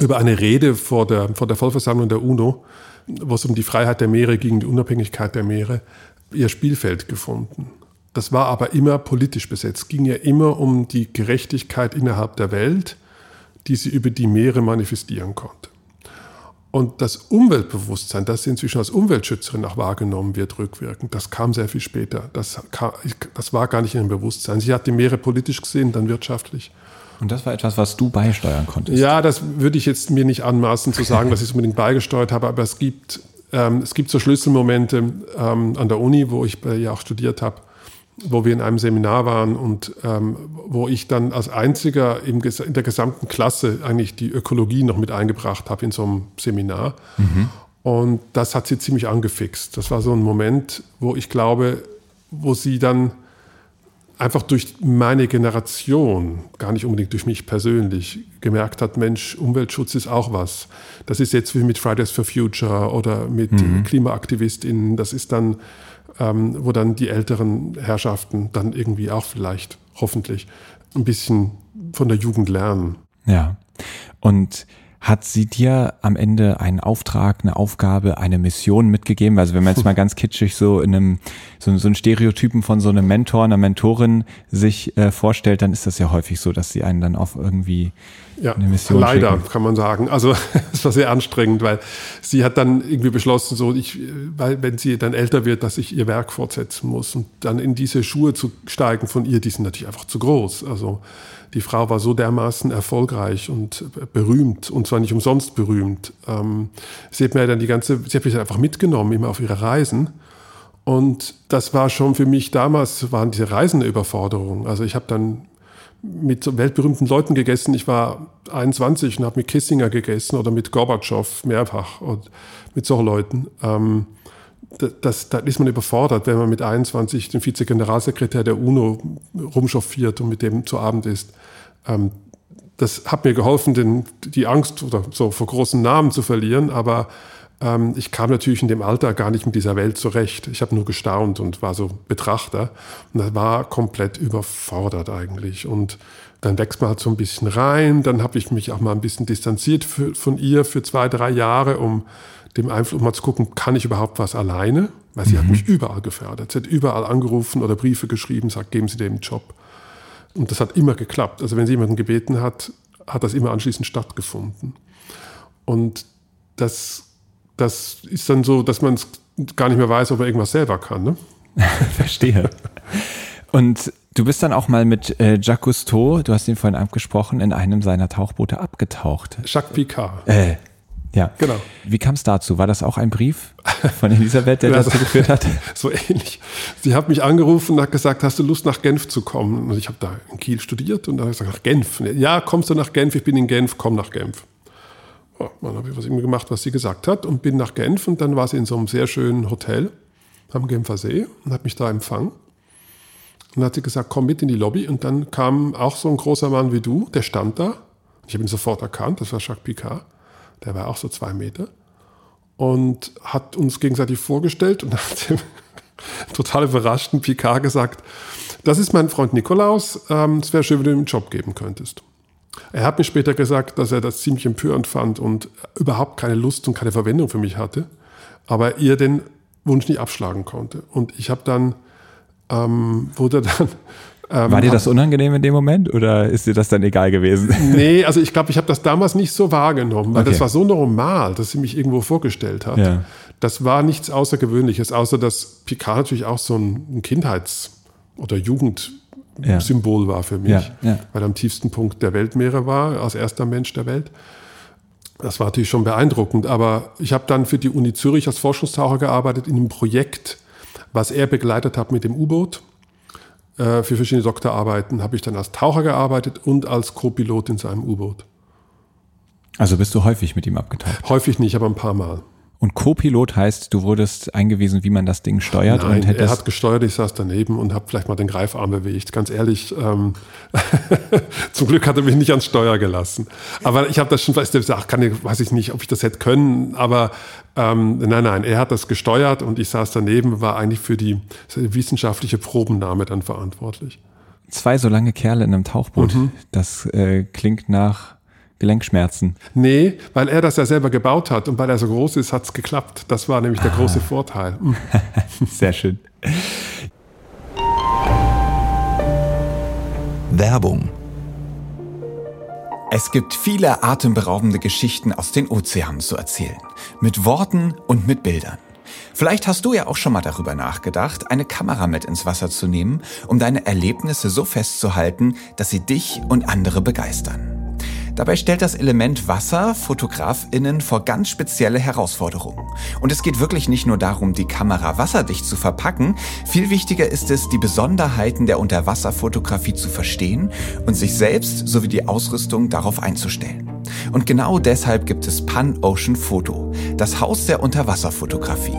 über eine Rede vor der, vor der Vollversammlung der UNO, wo es um die Freiheit der Meere ging, die Unabhängigkeit der Meere, ihr Spielfeld gefunden. Das war aber immer politisch besetzt. Es ging ja immer um die Gerechtigkeit innerhalb der Welt, die sie über die Meere manifestieren konnte. Und das Umweltbewusstsein, das sie inzwischen als Umweltschützerin auch wahrgenommen wird, rückwirkend, das kam sehr viel später. Das, kam, das war gar nicht in ihrem Bewusstsein. Sie hat die Meere politisch gesehen, dann wirtschaftlich. Und das war etwas, was du beisteuern konntest. Ja, das würde ich jetzt mir nicht anmaßen zu sagen, dass ich es unbedingt beigesteuert habe, aber es gibt, ähm, es gibt so Schlüsselmomente ähm, an der Uni, wo ich ja auch studiert habe, wo wir in einem Seminar waren und ähm, wo ich dann als einziger im, in der gesamten Klasse eigentlich die Ökologie noch mit eingebracht habe in so einem Seminar. Mhm. Und das hat sie ziemlich angefixt. Das war so ein Moment, wo ich glaube, wo sie dann einfach durch meine Generation, gar nicht unbedingt durch mich persönlich, gemerkt hat, Mensch, Umweltschutz ist auch was. Das ist jetzt wie mit Fridays for Future oder mit mhm. KlimaaktivistInnen. Das ist dann ähm, wo dann die älteren Herrschaften dann irgendwie auch vielleicht, hoffentlich, ein bisschen von der Jugend lernen. Ja. Und hat sie dir am Ende einen Auftrag, eine Aufgabe, eine Mission mitgegeben? Also wenn man jetzt mal ganz kitschig so in einem so, so einen Stereotypen von so einem Mentor, einer Mentorin sich äh, vorstellt, dann ist das ja häufig so, dass sie einen dann auf irgendwie ja, leider schicken. kann man sagen. Also es war sehr anstrengend, weil sie hat dann irgendwie beschlossen, so ich, weil wenn sie dann älter wird, dass ich ihr Werk fortsetzen muss und dann in diese Schuhe zu steigen von ihr, die sind natürlich einfach zu groß. Also die Frau war so dermaßen erfolgreich und berühmt und zwar nicht umsonst berühmt. Ähm, sie hat mir dann die ganze, sie hat mich einfach mitgenommen immer auf ihre Reisen. Und das war schon für mich damals, waren diese Reisen eine Überforderung. Also ich habe dann mit weltberühmten Leuten gegessen. Ich war 21 und habe mit Kissinger gegessen oder mit Gorbatschow mehrfach und mit solchen Leuten. Ähm, das, da ist man überfordert, wenn man mit 21 den Vize-Generalsekretär der UNO rumchauffiert und mit dem zu Abend isst. Ähm, das hat mir geholfen, den, die Angst oder so vor großen Namen zu verlieren, aber ähm, ich kam natürlich in dem Alter gar nicht mit dieser Welt zurecht. Ich habe nur gestaunt und war so Betrachter und das war komplett überfordert eigentlich. Und dann wächst man halt so ein bisschen rein. Dann habe ich mich auch mal ein bisschen distanziert für, von ihr für zwei, drei Jahre, um dem Einfluss mal zu gucken, kann ich überhaupt was alleine? Weil sie mhm. hat mich überall gefördert. Sie hat überall angerufen oder Briefe geschrieben, sagt, geben Sie dem einen Job. Und das hat immer geklappt. Also wenn sie jemanden gebeten hat, hat das immer anschließend stattgefunden. Und das, das ist dann so, dass man es gar nicht mehr weiß, ob er irgendwas selber kann. Ne? Verstehe. Und du bist dann auch mal mit äh, Jacques Cousteau, du hast ihn vorhin abgesprochen, in einem seiner Tauchboote abgetaucht. Jacques Picard. Äh, ja. Genau. Wie kam es dazu? War das auch ein Brief von Elisabeth, der das geführt hat? So ähnlich. Sie hat mich angerufen und hat gesagt, hast du Lust nach Genf zu kommen? Und ich habe da in Kiel studiert und da habe ich gesagt, nach Genf. Ja, kommst du nach Genf? Ich bin in Genf, komm nach Genf. Ja, dann habe ich was gemacht, was sie gesagt hat und bin nach Genf und dann war sie in so einem sehr schönen Hotel am Genfer See und hat mich da empfangen. Und dann hat sie gesagt, komm mit in die Lobby. Und dann kam auch so ein großer Mann wie du, der stand da. Ich habe ihn sofort erkannt, das war Jacques Picard. Der war auch so zwei Meter. Und hat uns gegenseitig vorgestellt und hat dem total überraschten Picard gesagt, das ist mein Freund Nikolaus, ähm, es wäre schön, wenn du ihm einen Job geben könntest. Er hat mir später gesagt, dass er das ziemlich empörend fand und überhaupt keine Lust und keine Verwendung für mich hatte, aber ihr den Wunsch nicht abschlagen konnte. Und ich habe dann, ähm, wurde dann ähm, War dir das unangenehm in dem Moment oder ist dir das dann egal gewesen? Nee, also ich glaube, ich habe das damals nicht so wahrgenommen, weil okay. das war so normal, dass sie mich irgendwo vorgestellt hat. Ja. Das war nichts Außergewöhnliches, außer dass Picard natürlich auch so ein Kindheits- oder Jugendsymbol ja. war für mich, ja, ja. weil er am tiefsten Punkt der Weltmeere war, als erster Mensch der Welt. Das war natürlich schon beeindruckend, aber ich habe dann für die Uni Zürich als Forschungstaucher gearbeitet in einem Projekt, was er begleitet hat mit dem U-Boot äh, für verschiedene Doktorarbeiten habe ich dann als Taucher gearbeitet und als Co-Pilot in seinem U-Boot. Also bist du häufig mit ihm abgetaucht? Häufig nicht, aber ein paar Mal. Und Co-Pilot heißt, du wurdest eingewiesen, wie man das Ding steuert? Nein, und er hat gesteuert, ich saß daneben und habe vielleicht mal den Greifarm bewegt. Ganz ehrlich, ähm, zum Glück hat er mich nicht ans Steuer gelassen. Aber ich habe das schon, du, ach, kann ich, weiß ich nicht, ob ich das hätte können, aber ähm, nein, nein, er hat das gesteuert und ich saß daneben, war eigentlich für die wissenschaftliche Probennahme dann verantwortlich. Zwei so lange Kerle in einem Tauchboot, mhm. das äh, klingt nach Gelenkschmerzen. Nee, weil er das ja selber gebaut hat und weil er so groß ist, hat es geklappt. Das war nämlich der ah. große Vorteil. Mhm. Sehr schön. Werbung. Es gibt viele atemberaubende Geschichten aus den Ozeanen zu erzählen. Mit Worten und mit Bildern. Vielleicht hast du ja auch schon mal darüber nachgedacht, eine Kamera mit ins Wasser zu nehmen, um deine Erlebnisse so festzuhalten, dass sie dich und andere begeistern. Dabei stellt das Element Wasser Fotografinnen vor ganz spezielle Herausforderungen. Und es geht wirklich nicht nur darum, die Kamera wasserdicht zu verpacken, viel wichtiger ist es, die Besonderheiten der Unterwasserfotografie zu verstehen und sich selbst sowie die Ausrüstung darauf einzustellen. Und genau deshalb gibt es Pan Ocean Photo, das Haus der Unterwasserfotografie.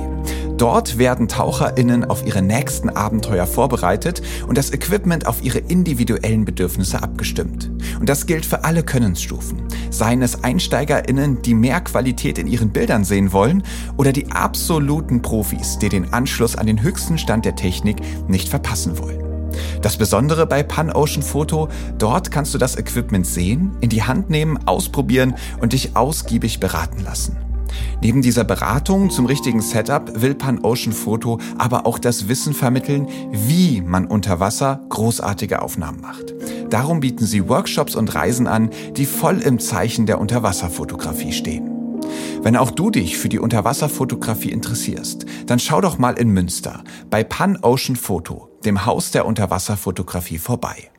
Dort werden TaucherInnen auf ihre nächsten Abenteuer vorbereitet und das Equipment auf ihre individuellen Bedürfnisse abgestimmt. Und das gilt für alle Könnensstufen. Seien es EinsteigerInnen, die mehr Qualität in ihren Bildern sehen wollen, oder die absoluten Profis, die den Anschluss an den höchsten Stand der Technik nicht verpassen wollen. Das Besondere bei Pan Ocean Photo, dort kannst du das Equipment sehen, in die Hand nehmen, ausprobieren und dich ausgiebig beraten lassen. Neben dieser Beratung zum richtigen Setup will Pan Ocean Photo aber auch das Wissen vermitteln, wie man unter Wasser großartige Aufnahmen macht. Darum bieten sie Workshops und Reisen an, die voll im Zeichen der Unterwasserfotografie stehen. Wenn auch du dich für die Unterwasserfotografie interessierst, dann schau doch mal in Münster bei Pan Ocean Photo, dem Haus der Unterwasserfotografie vorbei.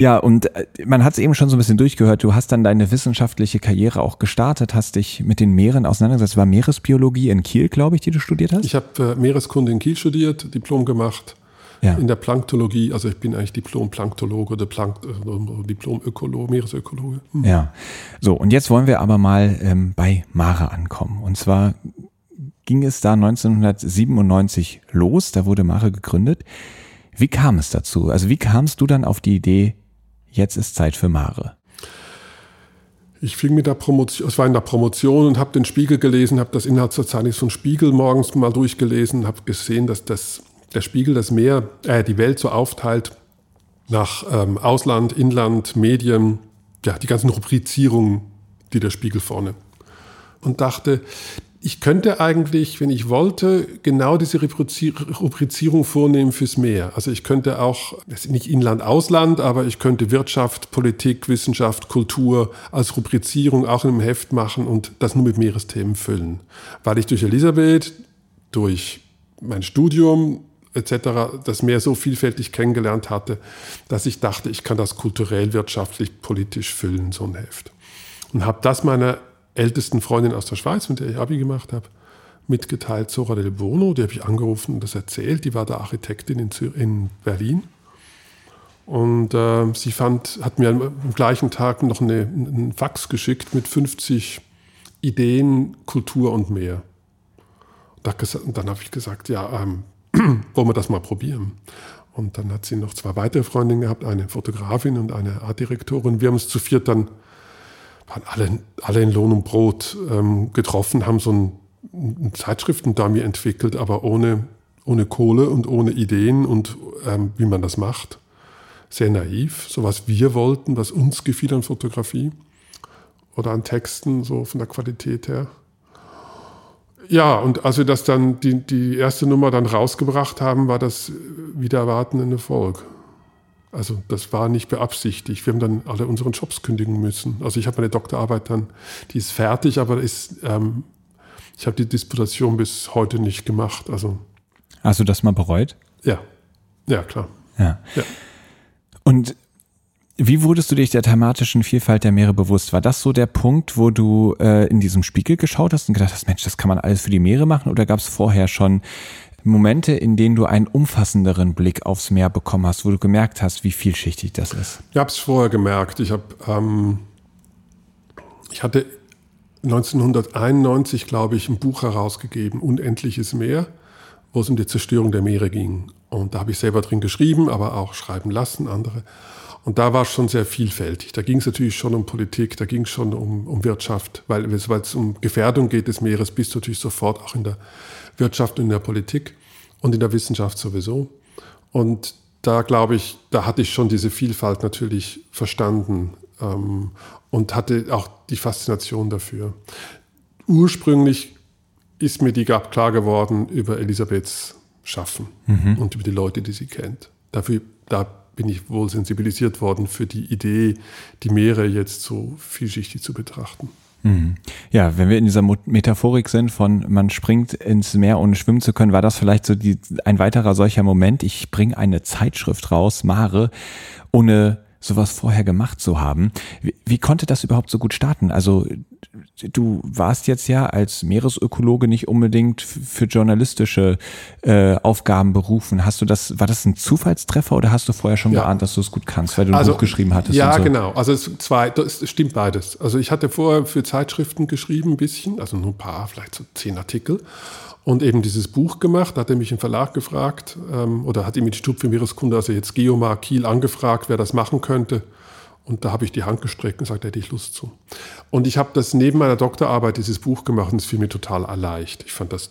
Ja, und äh, man hat es eben schon so ein bisschen durchgehört. Du hast dann deine wissenschaftliche Karriere auch gestartet, hast dich mit den Meeren auseinandergesetzt. War Meeresbiologie in Kiel, glaube ich, die du studiert hast? Ich habe äh, Meereskunde in Kiel studiert, Diplom gemacht. Ja. In der Planktologie, also ich bin eigentlich Diplom-Planktologe oder Plank, äh, Diplom-Ökologe, Meeresökologe. Hm. Ja, so und jetzt wollen wir aber mal ähm, bei Mare ankommen. Und zwar ging es da 1997 los, da wurde Mare gegründet. Wie kam es dazu? Also wie kamst du dann auf die Idee, jetzt ist Zeit für Mare? Ich fing mit der Promotion, es war in der Promotion und habe den Spiegel gelesen, habe das Inhaltsverzeichnis von Spiegel morgens mal durchgelesen, habe gesehen, dass das, der Spiegel das Meer, äh, die Welt so aufteilt nach ähm, Ausland, Inland, Medien, ja, die ganzen Rubrizierungen, die der Spiegel vorne. Und dachte, ich könnte eigentlich, wenn ich wollte, genau diese Rubrizierung vornehmen fürs Meer. Also ich könnte auch, nicht Inland, Ausland, aber ich könnte Wirtschaft, Politik, Wissenschaft, Kultur als Rubrizierung auch in einem Heft machen und das nur mit Meeresthemen füllen. Weil ich durch Elisabeth, durch mein Studium etc. das Meer so vielfältig kennengelernt hatte, dass ich dachte, ich kann das kulturell, wirtschaftlich, politisch füllen, so ein Heft. Und habe das meiner ältesten Freundin aus der Schweiz, mit der ich Abi gemacht habe, mitgeteilt, Zora del Bono, die habe ich angerufen und das erzählt, die war da Architektin in, in Berlin. Und äh, sie fand, hat mir am gleichen Tag noch eine, einen Fax geschickt mit 50 Ideen, Kultur und mehr. Und dann habe ich gesagt, ja, ähm, wollen wir das mal probieren? Und dann hat sie noch zwei weitere Freundinnen gehabt, eine Fotografin und eine Artdirektorin. Wir haben es zu viert dann waren alle, alle in Lohn und Brot ähm, getroffen, haben so ein, ein Zeitschriftendummy entwickelt, aber ohne, ohne Kohle und ohne Ideen und ähm, wie man das macht. Sehr naiv, so was wir wollten, was uns gefiel an Fotografie oder an Texten, so von der Qualität her. Ja, und als wir das dann, die, die erste Nummer dann rausgebracht haben, war das wieder erwarten ein Erfolg. Also das war nicht beabsichtigt. Wir haben dann alle unseren Jobs kündigen müssen. Also ich habe meine Doktorarbeit dann, die ist fertig, aber ist, ähm, ich habe die Disputation bis heute nicht gemacht. Also Hast du das mal bereut? Ja, ja klar. Ja. ja. Und wie wurdest du dich der thematischen Vielfalt der Meere bewusst? War das so der Punkt, wo du äh, in diesem Spiegel geschaut hast und gedacht hast, Mensch, das kann man alles für die Meere machen? Oder gab es vorher schon Momente, in denen du einen umfassenderen Blick aufs Meer bekommen hast, wo du gemerkt hast, wie vielschichtig das ist? Ich habe es vorher gemerkt. Ich habe, ähm, ich hatte 1991, glaube ich, ein Buch herausgegeben, Unendliches Meer, wo es um die Zerstörung der Meere ging. Und da habe ich selber drin geschrieben, aber auch schreiben lassen, andere. Und da war es schon sehr vielfältig. Da ging es natürlich schon um Politik, da ging es schon um, um Wirtschaft, weil es um Gefährdung geht des Meeres, bist du natürlich sofort auch in der Wirtschaft und in der Politik und in der Wissenschaft sowieso. Und da glaube ich, da hatte ich schon diese Vielfalt natürlich verstanden ähm, und hatte auch die Faszination dafür. Ursprünglich ist mir die GAP klar geworden über Elisabeths Schaffen mhm. und über die Leute, die sie kennt. Dafür, da bin ich wohl sensibilisiert worden für die Idee, die Meere jetzt so vielschichtig zu betrachten. Mhm. Ja, wenn wir in dieser Metaphorik sind von man springt ins Meer, ohne schwimmen zu können, war das vielleicht so die, ein weiterer solcher Moment. Ich bringe eine Zeitschrift raus, Mare, ohne sowas vorher gemacht zu haben. Wie, wie, konnte das überhaupt so gut starten? Also du warst jetzt ja als Meeresökologe nicht unbedingt für journalistische äh, Aufgaben berufen. Hast du das, war das ein Zufallstreffer oder hast du vorher schon ja. geahnt, dass du es gut kannst, weil du ein also, Buch geschrieben hattest? Ja, so? genau. Also es zwei, das stimmt beides. Also ich hatte vorher für Zeitschriften geschrieben ein bisschen, also nur ein paar, vielleicht so zehn Artikel und eben dieses Buch gemacht. Da hat er mich im Verlag gefragt ähm, oder hat ihm die Stub für Meereskunde, also jetzt Geomar Kiel, angefragt, wer das machen könnte. Und da habe ich die Hand gestreckt und gesagt, hätte ich Lust zu. Und ich habe das neben meiner Doktorarbeit, dieses Buch gemacht und es fiel mir total leicht. Ich fand das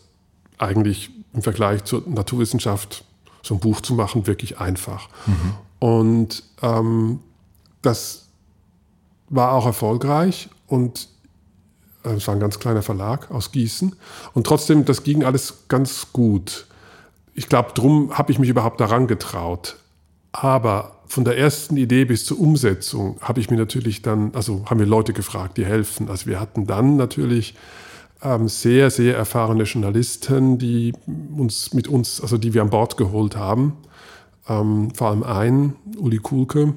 eigentlich im Vergleich zur Naturwissenschaft, so ein Buch zu machen, wirklich einfach. Mhm. Und ähm, das war auch erfolgreich und es war ein ganz kleiner Verlag aus Gießen. Und trotzdem, das ging alles ganz gut. Ich glaube, darum habe ich mich überhaupt daran getraut. Aber von der ersten Idee bis zur Umsetzung habe ich mir natürlich dann, also haben wir Leute gefragt, die helfen. Also wir hatten dann natürlich ähm, sehr, sehr erfahrene Journalisten, die uns mit uns, also die wir an Bord geholt haben. Ähm, vor allem ein, Uli Kuhlke,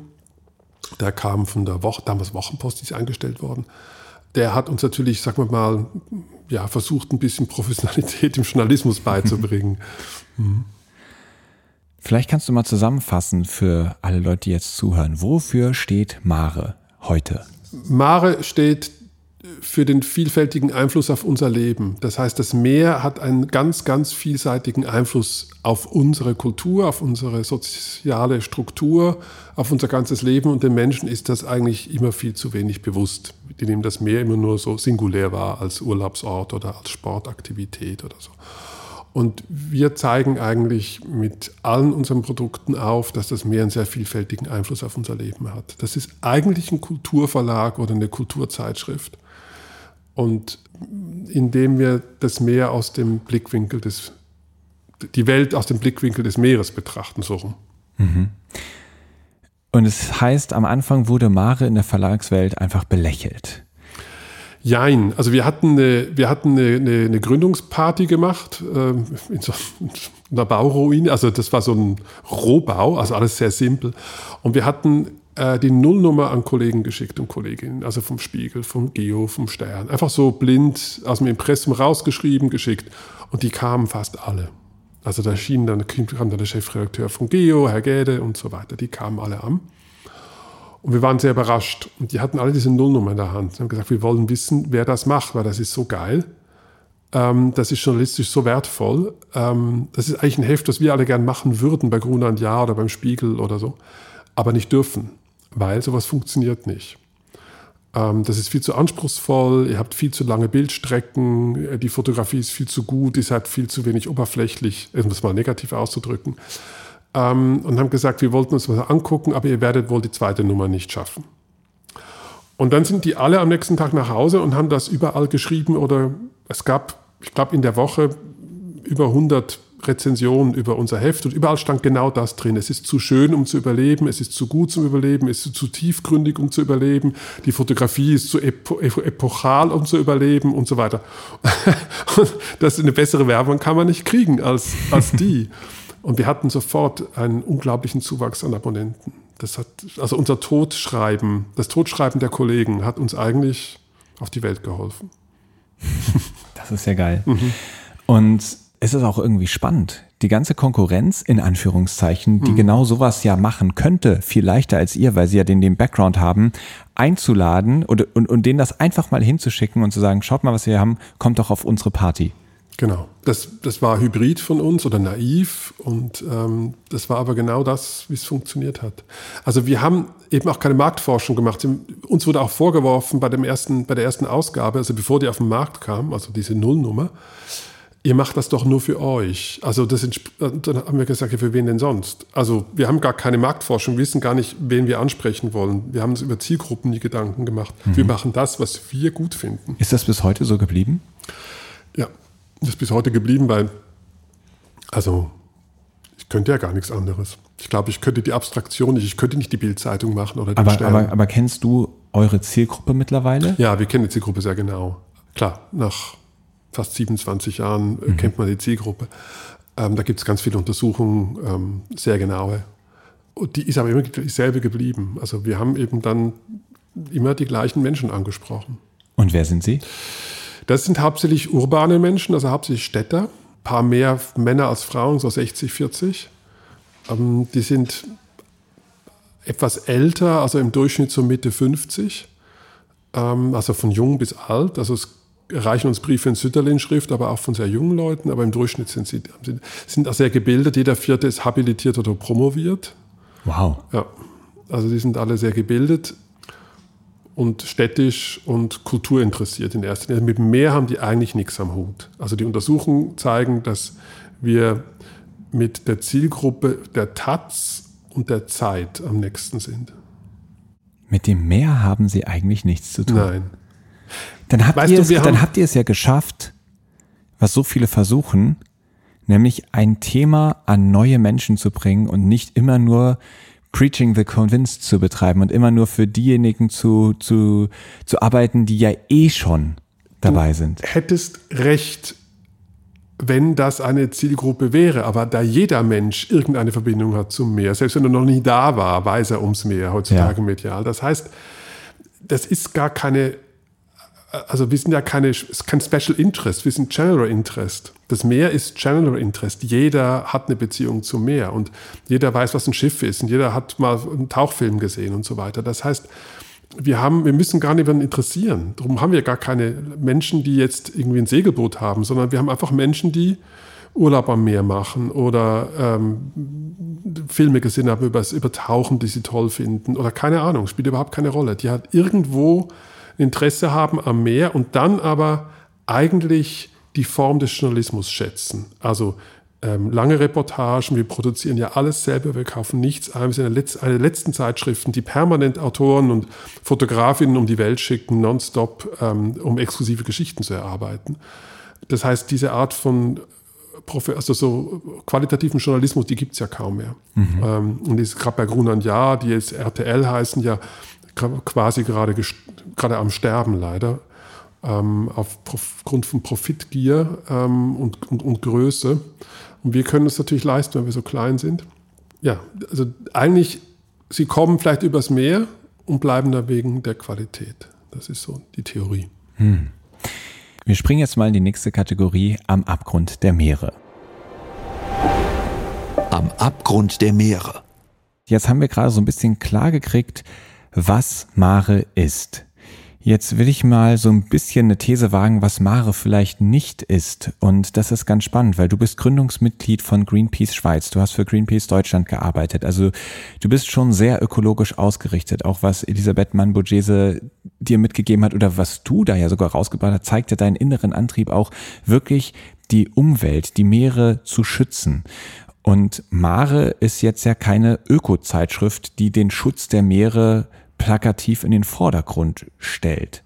der kam von der Woche, damals Wochenpost, die ist eingestellt worden der hat uns natürlich, sagen wir mal, ja, versucht, ein bisschen Professionalität im Journalismus beizubringen. Mhm. Vielleicht kannst du mal zusammenfassen für alle Leute, die jetzt zuhören. Wofür steht Mare heute? Mare steht für den vielfältigen Einfluss auf unser Leben. Das heißt, das Meer hat einen ganz, ganz vielseitigen Einfluss auf unsere Kultur, auf unsere soziale Struktur, auf unser ganzes Leben und den Menschen ist das eigentlich immer viel zu wenig bewusst. Die nehmen das Meer immer nur so singulär wahr als Urlaubsort oder als Sportaktivität oder so. Und wir zeigen eigentlich mit allen unseren Produkten auf, dass das Meer einen sehr vielfältigen Einfluss auf unser Leben hat. Das ist eigentlich ein Kulturverlag oder eine Kulturzeitschrift. Und indem wir das Meer aus dem Blickwinkel des, die Welt aus dem Blickwinkel des Meeres betrachten, so rum. Mhm. Und es heißt, am Anfang wurde Mare in der Verlagswelt einfach belächelt. Jein, also wir hatten eine, wir hatten eine, eine, eine Gründungsparty gemacht ähm, in so einer Bauruine. Also das war so ein Rohbau, also alles sehr simpel. Und wir hatten äh, die Nullnummer an Kollegen geschickt und Kolleginnen, also vom Spiegel, vom Geo, vom Stern. Einfach so blind aus dem Impressum rausgeschrieben, geschickt. Und die kamen fast alle. Also da schien dann, kam dann der Chefredakteur von Geo, Herr Gäde und so weiter. Die kamen alle an. Und wir waren sehr überrascht. Und die hatten alle diese Nullnummer in der Hand. Und haben gesagt, wir wollen wissen, wer das macht, weil das ist so geil. Ähm, das ist journalistisch so wertvoll. Ähm, das ist eigentlich ein Heft, das wir alle gern machen würden bei Grunland Ja oder beim Spiegel oder so, aber nicht dürfen, weil sowas funktioniert nicht. Ähm, das ist viel zu anspruchsvoll, ihr habt viel zu lange Bildstrecken, äh, die Fotografie ist viel zu gut, ihr seid viel zu wenig oberflächlich, um das mal negativ auszudrücken ähm, und haben gesagt, wir wollten uns was angucken, aber ihr werdet wohl die zweite Nummer nicht schaffen. Und dann sind die alle am nächsten Tag nach Hause und haben das überall geschrieben oder es gab, ich glaube, in der Woche über 100 Rezensionen über unser Heft und überall stand genau das drin. Es ist zu schön, um zu überleben, es ist zu gut zum Überleben, es ist zu tiefgründig, um zu überleben, die Fotografie ist zu epo epochal, um zu überleben und so weiter. Und das eine bessere Werbung kann man nicht kriegen als, als die. Und wir hatten sofort einen unglaublichen Zuwachs an Abonnenten. Das hat, also unser Todschreiben, das Todschreiben der Kollegen hat uns eigentlich auf die Welt geholfen. Das ist ja geil. Mhm. Und es ist auch irgendwie spannend. Die ganze Konkurrenz, in Anführungszeichen, die mhm. genau sowas ja machen könnte, viel leichter als ihr, weil sie ja den, den Background haben, einzuladen und, und, und denen das einfach mal hinzuschicken und zu sagen, schaut mal, was wir haben, kommt doch auf unsere Party. Genau. Das, das war hybrid von uns oder naiv und ähm, das war aber genau das, wie es funktioniert hat. Also wir haben eben auch keine Marktforschung gemacht. Uns wurde auch vorgeworfen bei, dem ersten, bei der ersten Ausgabe, also bevor die auf den Markt kam, also diese Nullnummer, ihr macht das doch nur für euch. Also das sind, dann haben wir gesagt, ja, für wen denn sonst? Also wir haben gar keine Marktforschung, wir wissen gar nicht, wen wir ansprechen wollen. Wir haben uns über Zielgruppen nie Gedanken gemacht. Mhm. Wir machen das, was wir gut finden. Ist das bis heute so geblieben? Ja, das ist bis heute geblieben, weil, also, ich könnte ja gar nichts anderes. Ich glaube, ich könnte die Abstraktion nicht, ich könnte nicht die Bildzeitung machen oder den aber, aber, aber kennst du eure Zielgruppe mittlerweile? Ja, wir kennen die Zielgruppe sehr genau. Klar, nach fast 27 Jahren äh, mhm. kennt man die Zielgruppe. Ähm, da gibt es ganz viele Untersuchungen, ähm, sehr genaue. Und die ist aber immer dieselbe geblieben. Also wir haben eben dann immer die gleichen Menschen angesprochen. Und wer sind sie? Das sind hauptsächlich urbane Menschen, also hauptsächlich Städter. Ein paar mehr Männer als Frauen, so 60, 40. Ähm, die sind etwas älter, also im Durchschnitt so Mitte 50. Ähm, also von jung bis alt. Also es erreichen uns Briefe in Sütterlin-Schrift, aber auch von sehr jungen Leuten. Aber im Durchschnitt sind sie sind auch sehr gebildet. Jeder Vierte ist habilitiert oder promoviert. Wow. Ja. Also die sind alle sehr gebildet und städtisch und kulturinteressiert in erster Linie. Mit dem Meer haben die eigentlich nichts am Hut. Also die Untersuchungen zeigen, dass wir mit der Zielgruppe der Taz und der Zeit am nächsten sind. Mit dem Meer haben sie eigentlich nichts zu tun. Nein. Dann habt, ihr, du, es, dann habt ihr es ja geschafft, was so viele versuchen, nämlich ein Thema an neue Menschen zu bringen und nicht immer nur Preaching the Convinced zu betreiben und immer nur für diejenigen zu, zu, zu arbeiten, die ja eh schon dabei du sind. Hättest recht, wenn das eine Zielgruppe wäre, aber da jeder Mensch irgendeine Verbindung hat zum Meer, selbst wenn er noch nie da war, weiß er ums Meer heutzutage ja. medial. Das heißt, das ist gar keine also wir sind ja keine, kein Special Interest, wir sind General Interest. Das Meer ist General Interest. Jeder hat eine Beziehung zum Meer und jeder weiß, was ein Schiff ist und jeder hat mal einen Tauchfilm gesehen und so weiter. Das heißt, wir haben, wir müssen gar niemanden interessieren. Darum haben wir gar keine Menschen, die jetzt irgendwie ein Segelboot haben, sondern wir haben einfach Menschen, die Urlaub am Meer machen oder ähm, Filme gesehen haben über das Übertauchen, die sie toll finden oder keine Ahnung, spielt überhaupt keine Rolle. Die hat irgendwo Interesse haben am Meer und dann aber eigentlich die Form des Journalismus schätzen. Also ähm, lange Reportagen, wir produzieren ja alles selber, wir kaufen nichts ein. Wir sind eine, der letzten Zeitschriften, die permanent Autoren und Fotografinnen um die Welt schicken, nonstop, ähm, um exklusive Geschichten zu erarbeiten. Das heißt, diese Art von also so qualitativen Journalismus, die gibt es ja kaum mehr. Mhm. Ähm, und ist gerade bei Gruner und Jahr, die jetzt RTL heißen, ja quasi gerade, gerade am Sterben leider, ähm, aufgrund von Profitgier ähm, und, und, und Größe. Und wir können es natürlich leisten, wenn wir so klein sind. Ja, also eigentlich, sie kommen vielleicht übers Meer und bleiben da wegen der Qualität. Das ist so die Theorie. Hm. Wir springen jetzt mal in die nächste Kategorie am Abgrund der Meere. Am Abgrund der Meere. Jetzt haben wir gerade so ein bisschen klar gekriegt, was Mare ist. Jetzt will ich mal so ein bisschen eine These wagen, was Mare vielleicht nicht ist. Und das ist ganz spannend, weil du bist Gründungsmitglied von Greenpeace Schweiz. Du hast für Greenpeace Deutschland gearbeitet. Also du bist schon sehr ökologisch ausgerichtet. Auch was Elisabeth Mann-Bogese dir mitgegeben hat oder was du da ja sogar rausgebracht hast, zeigt ja deinen inneren Antrieb auch wirklich die Umwelt, die Meere zu schützen. Und Mare ist jetzt ja keine Öko-Zeitschrift, die den Schutz der Meere plakativ in den Vordergrund stellt.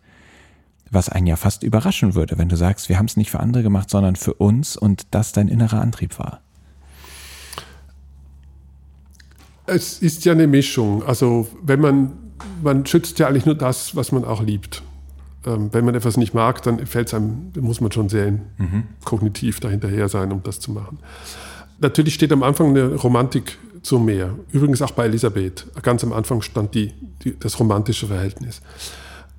Was einen ja fast überraschen würde, wenn du sagst, wir haben es nicht für andere gemacht, sondern für uns und das dein innerer Antrieb war. Es ist ja eine Mischung. Also wenn man, man schützt ja eigentlich nur das, was man auch liebt. Ähm, wenn man etwas nicht mag, dann fällt einem, muss man schon sehr mhm. kognitiv dahinterher sein, um das zu machen. Natürlich steht am Anfang eine Romantik zum Meer. Übrigens auch bei Elisabeth. Ganz am Anfang stand die, die, das romantische Verhältnis.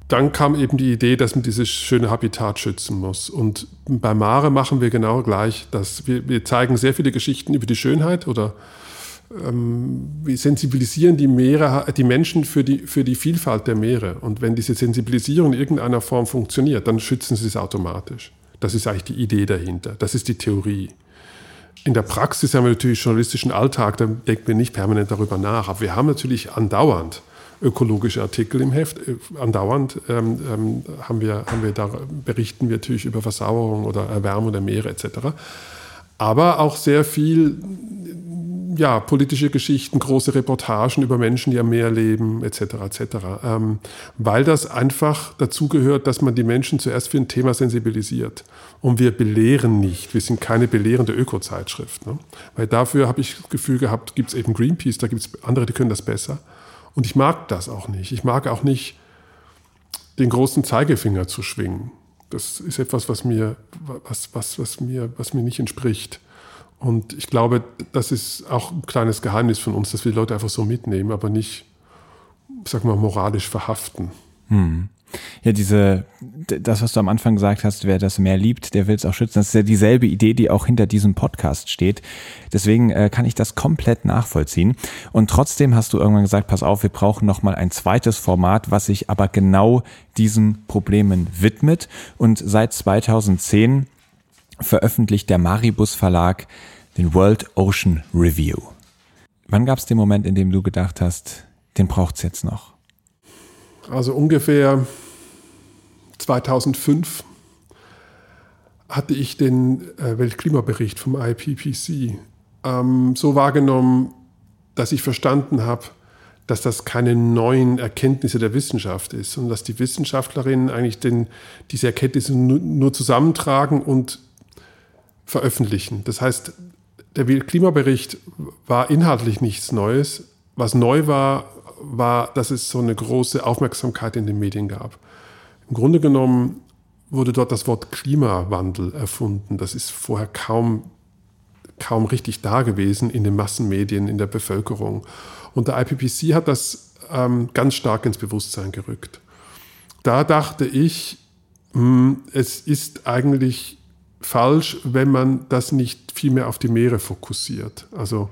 Dann kam eben die Idee, dass man dieses schöne Habitat schützen muss. Und bei Mare machen wir genau gleich das. Wir, wir zeigen sehr viele Geschichten über die Schönheit oder ähm, wir sensibilisieren die Meere, die Menschen für die, für die Vielfalt der Meere. Und wenn diese Sensibilisierung in irgendeiner Form funktioniert, dann schützen sie es automatisch. Das ist eigentlich die Idee dahinter. Das ist die Theorie. In der Praxis haben wir natürlich journalistischen Alltag, da denken wir nicht permanent darüber nach. Aber wir haben natürlich andauernd ökologische Artikel im Heft. Äh, andauernd ähm, ähm, haben wir, haben wir da, berichten wir natürlich über Versauerung oder Erwärmung der Meere etc. Aber auch sehr viel ja, politische Geschichten, große Reportagen über Menschen, die am Meer leben, etc. etc. Ähm, weil das einfach dazu gehört, dass man die Menschen zuerst für ein Thema sensibilisiert. Und wir belehren nicht. Wir sind keine belehrende Öko-Zeitschrift. Ne? Weil dafür habe ich das Gefühl gehabt, gibt es eben Greenpeace, da gibt es andere, die können das besser. Und ich mag das auch nicht. Ich mag auch nicht, den großen Zeigefinger zu schwingen. Das ist etwas, was mir, was, was, was mir, was mir nicht entspricht. Und ich glaube, das ist auch ein kleines Geheimnis von uns, dass wir die Leute einfach so mitnehmen, aber nicht, sag mal, moralisch verhaften. Hm. Ja, diese, das, was du am Anfang gesagt hast, wer das mehr liebt, der will es auch schützen. Das ist ja dieselbe Idee, die auch hinter diesem Podcast steht. Deswegen äh, kann ich das komplett nachvollziehen. Und trotzdem hast du irgendwann gesagt, pass auf, wir brauchen noch mal ein zweites Format, was sich aber genau diesen Problemen widmet. Und seit 2010 veröffentlicht der Maribus Verlag den World Ocean Review. Wann gab es den Moment, in dem du gedacht hast, den braucht es jetzt noch? Also ungefähr 2005 hatte ich den äh, Weltklimabericht vom IPCC ähm, so wahrgenommen, dass ich verstanden habe, dass das keine neuen Erkenntnisse der Wissenschaft ist und dass die Wissenschaftlerinnen eigentlich den, diese Erkenntnisse nur, nur zusammentragen und veröffentlichen. Das heißt, der Klimabericht war inhaltlich nichts Neues. Was neu war, war, dass es so eine große Aufmerksamkeit in den Medien gab. Im Grunde genommen wurde dort das Wort Klimawandel erfunden. Das ist vorher kaum, kaum richtig da gewesen in den Massenmedien, in der Bevölkerung. Und der IPPC hat das ähm, ganz stark ins Bewusstsein gerückt. Da dachte ich, hm, es ist eigentlich falsch, wenn man das nicht viel mehr auf die Meere fokussiert. Also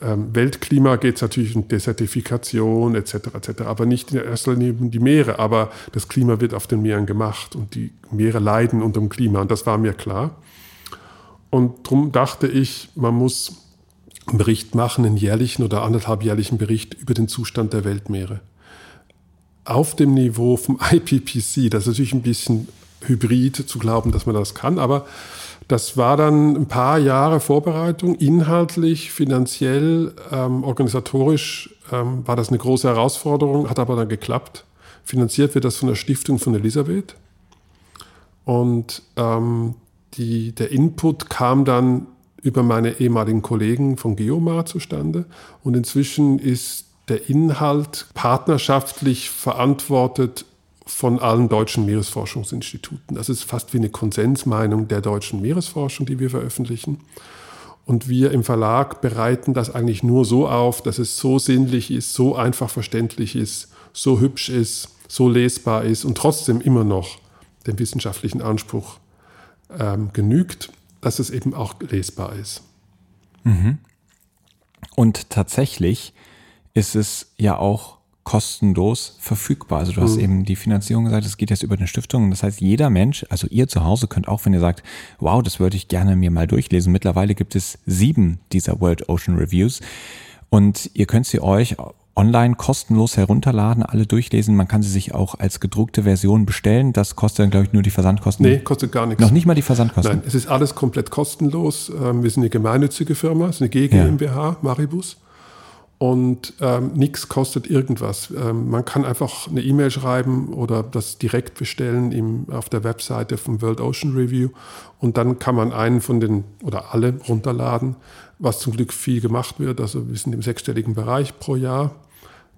ähm, Weltklima geht es natürlich um Desertifikation etc. etc., aber nicht in erster Linie um die Meere. Aber das Klima wird auf den Meeren gemacht und die Meere leiden unter dem Klima und das war mir klar. Und darum dachte ich, man muss einen Bericht machen, einen jährlichen oder anderthalbjährlichen Bericht über den Zustand der Weltmeere. Auf dem Niveau vom IPPC, das ist natürlich ein bisschen hybrid zu glauben, dass man das kann, aber Das war dann ein paar Jahre Vorbereitung, inhaltlich, finanziell, ähm, organisatorisch ähm, war das eine große Herausforderung, hat aber dann geklappt. Finanziert wird das von der Stiftung von Elisabeth. Und ähm, die, der Input kam dann über meine ehemaligen Kollegen von Geomar zustande. Und inzwischen ist der Inhalt partnerschaftlich verantwortet von allen deutschen Meeresforschungsinstituten. Das ist fast wie eine Konsensmeinung der deutschen Meeresforschung, die wir veröffentlichen. Und wir im Verlag bereiten das eigentlich nur so auf, dass es so sinnlich ist, so einfach verständlich ist, so hübsch ist, so lesbar ist und trotzdem immer noch dem wissenschaftlichen Anspruch ähm, genügt, dass es eben auch lesbar ist. Mhm. Und tatsächlich ist es ja auch kostenlos verfügbar. Also du hast mhm. eben die Finanzierung gesagt, es geht jetzt über eine Stiftung. Das heißt, jeder Mensch, also ihr zu Hause könnt auch, wenn ihr sagt, wow, das würde ich gerne mir mal durchlesen. Mittlerweile gibt es sieben dieser World Ocean Reviews und ihr könnt sie euch online kostenlos herunterladen, alle durchlesen. Man kann sie sich auch als gedruckte Version bestellen. Das kostet dann, glaube ich, nur die Versandkosten. Nee, kostet gar nichts. Noch nicht mal die Versandkosten. Nein, es ist alles komplett kostenlos. Ähm, wir sind eine gemeinnützige Firma, es ist eine GmbH, ja. Maribus. Und ähm, nichts kostet irgendwas. Ähm, man kann einfach eine E-Mail schreiben oder das direkt bestellen im, auf der Webseite vom World Ocean Review. Und dann kann man einen von den oder alle runterladen, was zum Glück viel gemacht wird. Also wir sind im sechsstelligen Bereich pro Jahr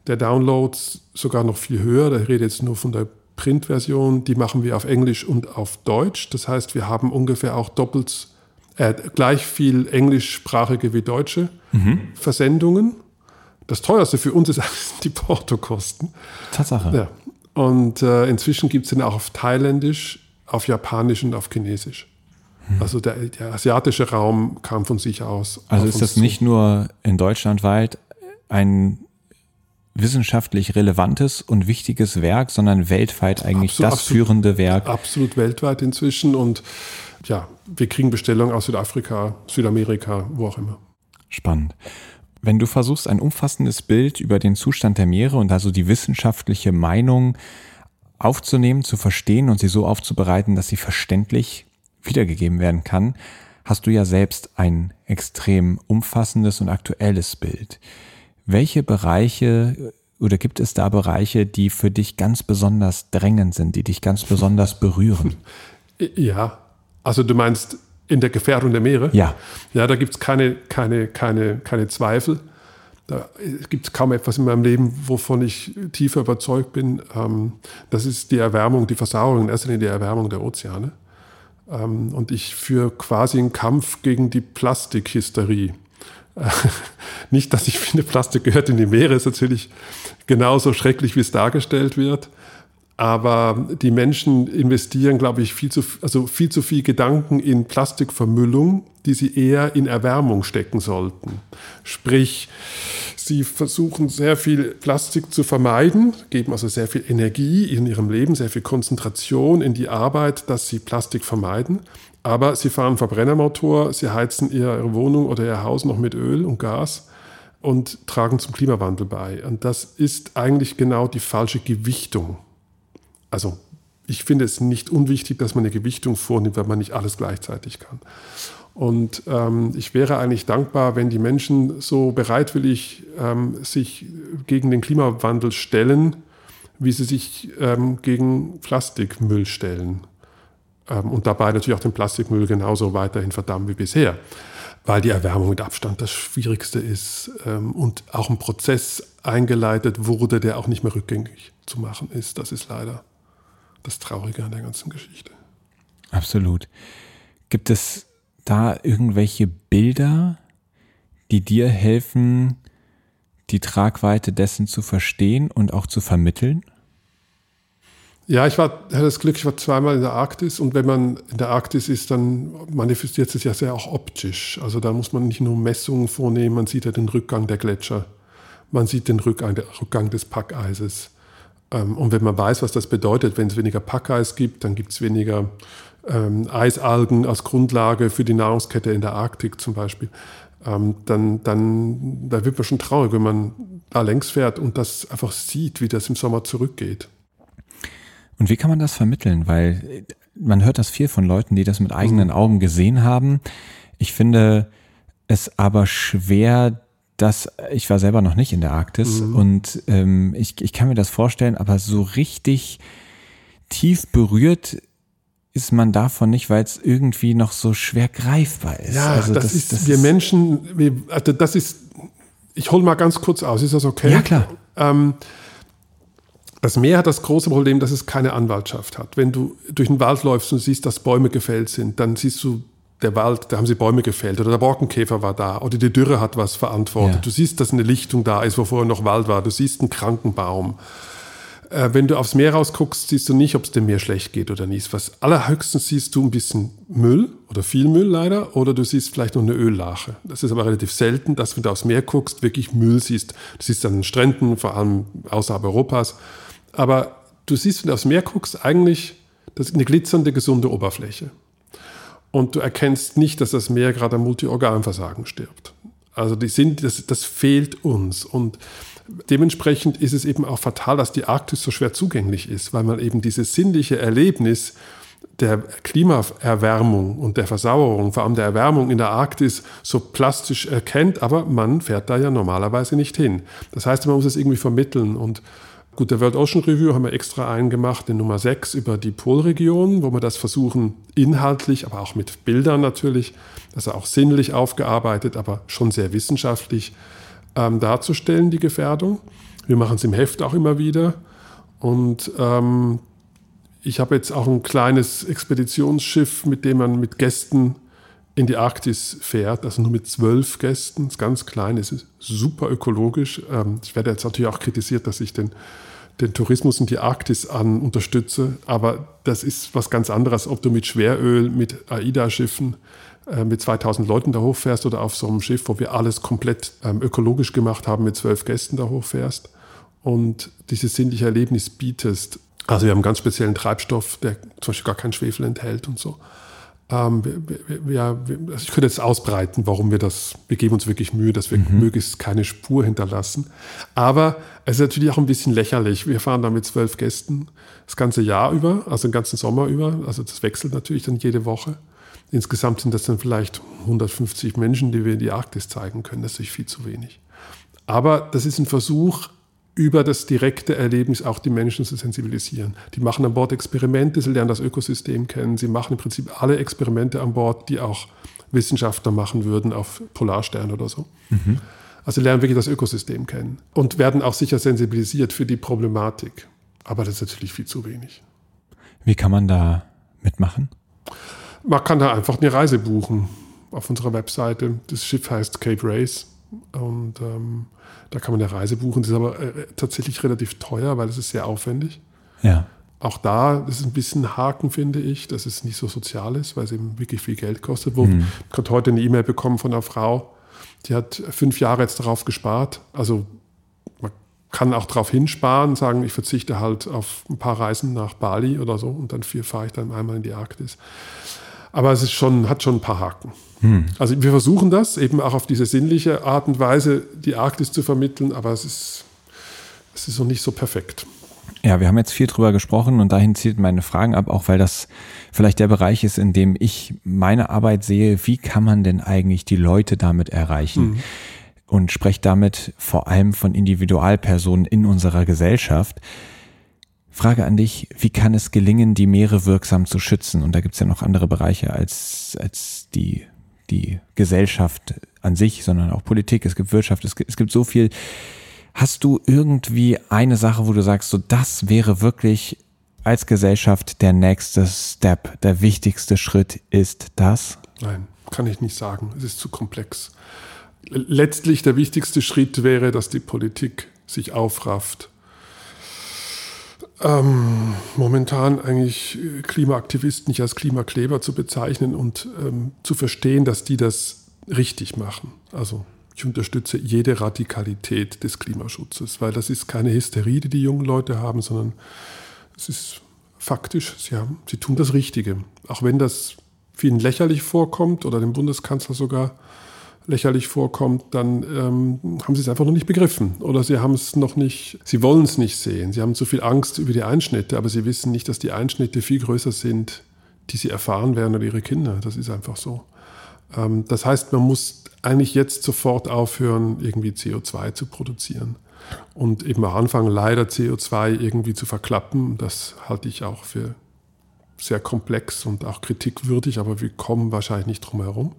der Downloads sogar noch viel höher. Da rede jetzt nur von der Printversion. Die machen wir auf Englisch und auf Deutsch. Das heißt, wir haben ungefähr auch doppelt äh, gleich viel englischsprachige wie deutsche mhm. Versendungen. Das teuerste für uns ist die Portokosten. Tatsache. Ja. Und äh, inzwischen gibt es den auch auf Thailändisch, auf Japanisch und auf Chinesisch. Mhm. Also der, der, asiatische Raum kam von sich aus. Also ist das zu. nicht nur in Deutschland weit ein wissenschaftlich relevantes und wichtiges Werk, sondern weltweit eigentlich absolut, das absolut, führende Werk. Absolut weltweit inzwischen und ja, wir kriegen Bestellungen aus Südafrika, Südamerika, wo auch immer. Spannend. Wenn du versuchst, ein umfassendes Bild über den Zustand der Meere und also die wissenschaftliche Meinung aufzunehmen, zu verstehen und sie so aufzubereiten, dass sie verständlich wiedergegeben werden kann, hast du ja selbst ein extrem umfassendes und aktuelles Bild. Welche Bereiche oder gibt es da Bereiche, die für dich ganz besonders drängend sind, die dich ganz besonders berühren? Ja, also du meinst in der Gefährdung der Meere? Ja. Ja, da gibt es keine, keine, keine, keine Zweifel. Da gibt es kaum etwas in meinem Leben, wovon ich tiefer überzeugt bin. Ähm, das ist die Erwärmung, die Versauerung, in erster Linie die Erwärmung der Ozeane. Ähm, und ich führe quasi einen Kampf gegen die Plastikhysterie. Nicht, dass ich finde, Plastik gehört in die Meere, ist natürlich genauso schrecklich, wie es dargestellt wird. Aber die Menschen investieren, glaube ich, viel zu, also viel zu viel Gedanken in Plastikvermüllung, die sie eher in Erwärmung stecken sollten. Sprich, sie versuchen sehr viel Plastik zu vermeiden, geben also sehr viel Energie in ihrem Leben, sehr viel Konzentration in die Arbeit, dass sie Plastik vermeiden. Aber sie fahren Verbrennermotor, sie heizen ihre Wohnung oder ihr Haus noch mit Öl und Gas und tragen zum Klimawandel bei. Und das ist eigentlich genau die falsche Gewichtung. Also ich finde es nicht unwichtig, dass man eine Gewichtung vornimmt, wenn man nicht alles gleichzeitig kann. Und ähm, ich wäre eigentlich dankbar, wenn die Menschen so bereitwillig ähm, sich gegen den Klimawandel stellen, wie sie sich ähm, gegen Plastikmüll stellen. Ähm, und dabei natürlich auch den Plastikmüll genauso weiterhin verdammen wie bisher, weil die Erwärmung mit Abstand das Schwierigste ist ähm, und auch ein Prozess eingeleitet wurde, der auch nicht mehr rückgängig zu machen ist. Das ist leider das Traurige an der ganzen Geschichte. Absolut. Gibt es da irgendwelche Bilder, die dir helfen, die Tragweite dessen zu verstehen und auch zu vermitteln? Ja, ich war, hatte das Glück, ich war zweimal in der Arktis und wenn man in der Arktis ist, dann manifestiert es ja sehr auch optisch. Also da muss man nicht nur Messungen vornehmen, man sieht ja den Rückgang der Gletscher, man sieht den Rückgang, des Packeises. Ähm, und wenn man weiß, was das bedeutet, wenn es weniger Packeis gibt, dann gibt es weniger ähm, Eisalgen als Grundlage für die Nahrungskette in der Arktik zum Beispiel. Ähm, dann, dann da wird man schon traurig, wenn man da längs fährt und das einfach sieht, wie das im Sommer zurückgeht. Und wie kann man das vermitteln? Weil man hört das viel von Leuten, die das mit eigenen Augen gesehen haben. Ich finde es aber schwer, dass ich war selber noch nicht in der Arktis Mhm. und ähm, ich, ich kann mir das vorstellen, aber so richtig tief berührt ist man davon nicht, weil es irgendwie noch so schwer greifbar ist. Ja, also das, ist, wir Menschen, wir, also das ist, ich hole mal ganz kurz aus, ist das okay? Ja, klar. Ähm, das Meer hat das große Problem, dass es keine Anwaltschaft hat. Wenn du durch den Wald läufst und siehst, dass Bäume gefällt sind, dann siehst du, der Wald, da haben sie Bäume gefällt oder der Borkenkäfer war da oder die Dürre hat was verantwortet. Ja. Du siehst, dass eine Lichtung da ist, wo vorher noch Wald war. Du siehst einen kranken Baum. Äh, wenn du aufs Meer rausguckst, siehst du nicht, ob es dem Meer schlecht geht oder nicht. Was allerhöchstens siehst du ein bisschen Müll oder viel Müll leider oder du siehst vielleicht noch eine Öllache. Das ist aber relativ selten, dass wenn du aufs Meer guckst, wirklich Müll siehst. Du siehst an den Stränden, vor allem außerhalb Europas. Aber du siehst, wenn du aufs Meer guckst, eigentlich das ist eine glitzernde, gesunde Oberfläche. Und du erkennst nicht, dass das Meer gerade an Multiorganversagen stirbt. Also die sind, das, das fehlt uns. Und dementsprechend ist es eben auch fatal, dass die Arktis so schwer zugänglich ist, weil man eben dieses sinnliche Erlebnis der Klimaerwärmung und der Versauerung, vor allem der Erwärmung in der Arktis, so plastisch erkennt, aber man fährt da ja normalerweise nicht hin. Das heißt, man muss es irgendwie vermitteln und Gut, der World Ocean Review haben wir extra einen gemacht, den Nummer 6 über die Polregion, wo wir das versuchen, inhaltlich, aber auch mit Bildern natürlich, also auch sinnlich aufgearbeitet, aber schon sehr wissenschaftlich ähm, darzustellen, die Gefährdung. Wir machen es im Heft auch immer wieder. Und ähm, ich habe jetzt auch ein kleines Expeditionsschiff, mit dem man mit Gästen in die Arktis fährt, also nur mit zwölf Gästen, ist ganz klein, es ist super ökologisch. Ähm, ich werde jetzt natürlich auch kritisiert, dass ich den, den Tourismus in die Arktis an unterstütze, aber das ist was ganz anderes, ob du mit Schweröl, mit AIDA-Schiffen, äh, mit 2000 Leuten da hochfährst oder auf so einem Schiff, wo wir alles komplett ähm, ökologisch gemacht haben, mit zwölf Gästen da hochfährst und dieses sinnliche Erlebnis bietest. Also wir haben einen ganz speziellen Treibstoff, der zum Beispiel gar keinen Schwefel enthält und so. Ähm, wir, wir, wir, also ich könnte jetzt ausbreiten, warum wir das, wir geben uns wirklich Mühe, dass wir Mhm. möglichst keine Spur hinterlassen. Aber es ist natürlich auch ein bisschen lächerlich. Wir fahren da mit zwölf Gästen das ganze Jahr über, also den ganzen Sommer über. Also das wechselt natürlich dann jede Woche. Insgesamt sind das dann vielleicht 150 Menschen, die wir in die Arktis zeigen können. Das ist natürlich viel zu wenig. Aber das ist ein Versuch, über das direkte Erlebnis auch die Menschen zu sensibilisieren. Die machen an Bord Experimente, sie lernen das Ökosystem kennen, sie machen im Prinzip alle Experimente an Bord, die auch Wissenschaftler machen würden auf Polarstern oder so. Also lernen wirklich das Ökosystem kennen und werden auch sicher sensibilisiert für die Problematik. Aber das ist natürlich viel zu wenig. Wie kann man da mitmachen? Man kann da einfach eine Reise buchen auf unserer Webseite. Das Schiff heißt Cape Race und ähm, da kann man eine Reise buchen. Das ist aber äh, tatsächlich relativ teuer, weil es ist sehr aufwendig. Ja. Auch da das ist ein bisschen Haken, finde ich, dass es nicht so sozial ist, weil es eben wirklich viel Geld kostet. Wo, Ich habe heute eine E-Mail bekommen von einer Frau, die hat fünf Jahre jetzt darauf gespart. Also man kann auch darauf hinsparen, sagen, ich verzichte halt auf ein paar Reisen nach Bali oder so und dann vier fahre ich dann einmal in die Arktis. Aber es ist schon, hat schon ein paar Haken. Also wir versuchen das eben auch auf diese sinnliche Art und Weise, die Arktis zu vermitteln, aber es ist, es ist noch nicht so perfekt. Ja, wir haben jetzt viel drüber gesprochen und dahin zielt meine Fragen ab, auch weil das vielleicht der Bereich ist, in dem ich meine Arbeit sehe. Wie kann man denn eigentlich die Leute damit erreichen? Und spreche damit vor allem von Individualpersonen in unserer Gesellschaft. Frage an dich, wie kann es gelingen, die Meere wirksam zu schützen? Und da gibt es ja noch andere Bereiche als, als die, die Gesellschaft an sich, sondern auch Politik, es gibt Wirtschaft, es gibt, es gibt so viel. Hast du irgendwie eine Sache, wo du sagst, so das wäre wirklich als Gesellschaft der nächste Step, der wichtigste Schritt ist das? Nein, kann ich nicht sagen. Es ist zu komplex. Letztlich der wichtigste Schritt wäre, dass die Politik sich aufrafft. Ähm, momentan eigentlich Klimaaktivisten nicht als Klimakleber zu bezeichnen und ähm, zu verstehen, dass die das richtig machen. Also ich unterstütze jede Radikalität des Klimaschutzes, weil das ist keine Hysterie, die die jungen Leute haben, sondern es ist faktisch, sie, haben, sie tun das Richtige. Auch wenn das vielen lächerlich vorkommt oder dem Bundeskanzler sogar lächerlich vorkommt, dann ähm, haben sie es einfach noch nicht begriffen oder sie haben es noch nicht, sie wollen es nicht sehen. Sie haben zu viel Angst über die Einschnitte, aber sie wissen nicht, dass die Einschnitte viel größer sind, die sie erfahren werden oder ihre Kinder. Das ist einfach so. Ähm, das heißt, man muss eigentlich jetzt sofort aufhören, irgendwie CO2 zu produzieren. Und eben auch anfangen, leider CO2 irgendwie zu verklappen. Das halte ich auch für sehr komplex und auch kritikwürdig, aber wir kommen wahrscheinlich nicht drum herum.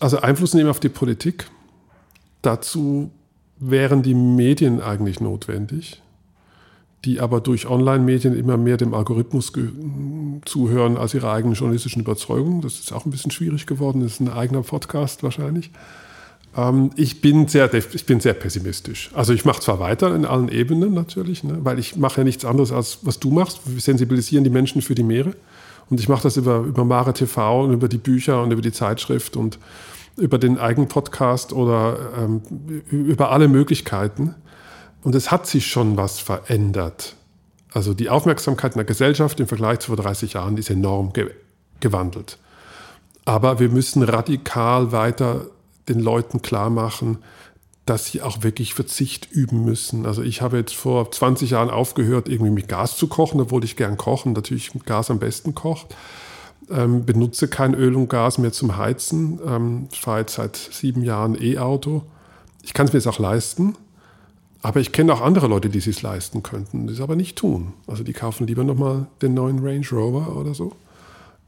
Also Einfluss nehmen auf die Politik. Dazu wären die Medien eigentlich notwendig die aber durch Online-Medien immer mehr dem Algorithmus zuhören als ihrer eigenen journalistischen Überzeugung. Das ist auch ein bisschen schwierig geworden. Das ist ein eigener Podcast wahrscheinlich. Ähm, ich, bin sehr, ich bin sehr pessimistisch. Also ich mache zwar weiter in allen Ebenen natürlich, ne, weil ich mache ja nichts anderes als was du machst. Wir sensibilisieren die Menschen für die Meere. Und ich mache das über, über Mare TV und über die Bücher und über die Zeitschrift und über den eigenen Podcast oder ähm, über alle Möglichkeiten. Und es hat sich schon was verändert. Also die Aufmerksamkeit in der Gesellschaft im Vergleich zu vor 30 Jahren ist enorm ge gewandelt. Aber wir müssen radikal weiter den Leuten klar machen, dass sie auch wirklich Verzicht üben müssen. Also ich habe jetzt vor 20 Jahren aufgehört, irgendwie mit Gas zu kochen, obwohl ich gern kochen, natürlich mit Gas am besten kocht. Ähm, benutze kein Öl und Gas mehr zum Heizen. Ähm, fahre jetzt seit sieben Jahren E-Auto. Ich kann es mir jetzt auch leisten. Aber ich kenne auch andere Leute, die es leisten könnten, es aber nicht tun. Also die kaufen lieber nochmal den neuen Range Rover oder so.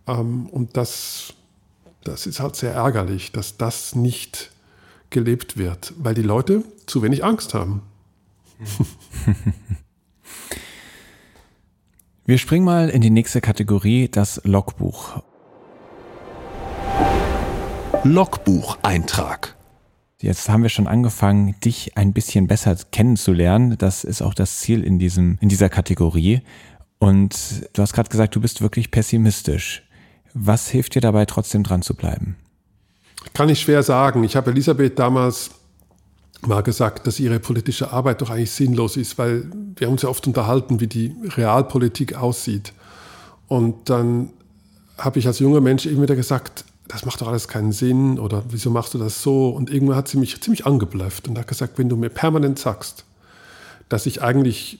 Ähm, und das, das ist halt sehr ärgerlich, dass das nicht gelebt wird, weil die Leute zu wenig Angst haben. Wir springen mal in die nächste Kategorie, das Logbuch. Logbucheintrag. Jetzt haben wir schon angefangen, dich ein bisschen besser kennenzulernen. Das ist auch das Ziel in diesem, in dieser Kategorie. Und du hast gerade gesagt, du bist wirklich pessimistisch. Was hilft dir dabei, trotzdem dran zu bleiben? Kann ich schwer sagen. Ich habe Elisabeth damals mal gesagt, dass ihre politische Arbeit doch eigentlich sinnlos ist, weil wir uns ja oft unterhalten, wie die Realpolitik aussieht. Und dann habe ich als junger Mensch immer wieder gesagt, das macht doch alles keinen Sinn oder wieso machst du das so? Und irgendwann hat sie mich ziemlich angeblufft und hat gesagt, wenn du mir permanent sagst, dass ich eigentlich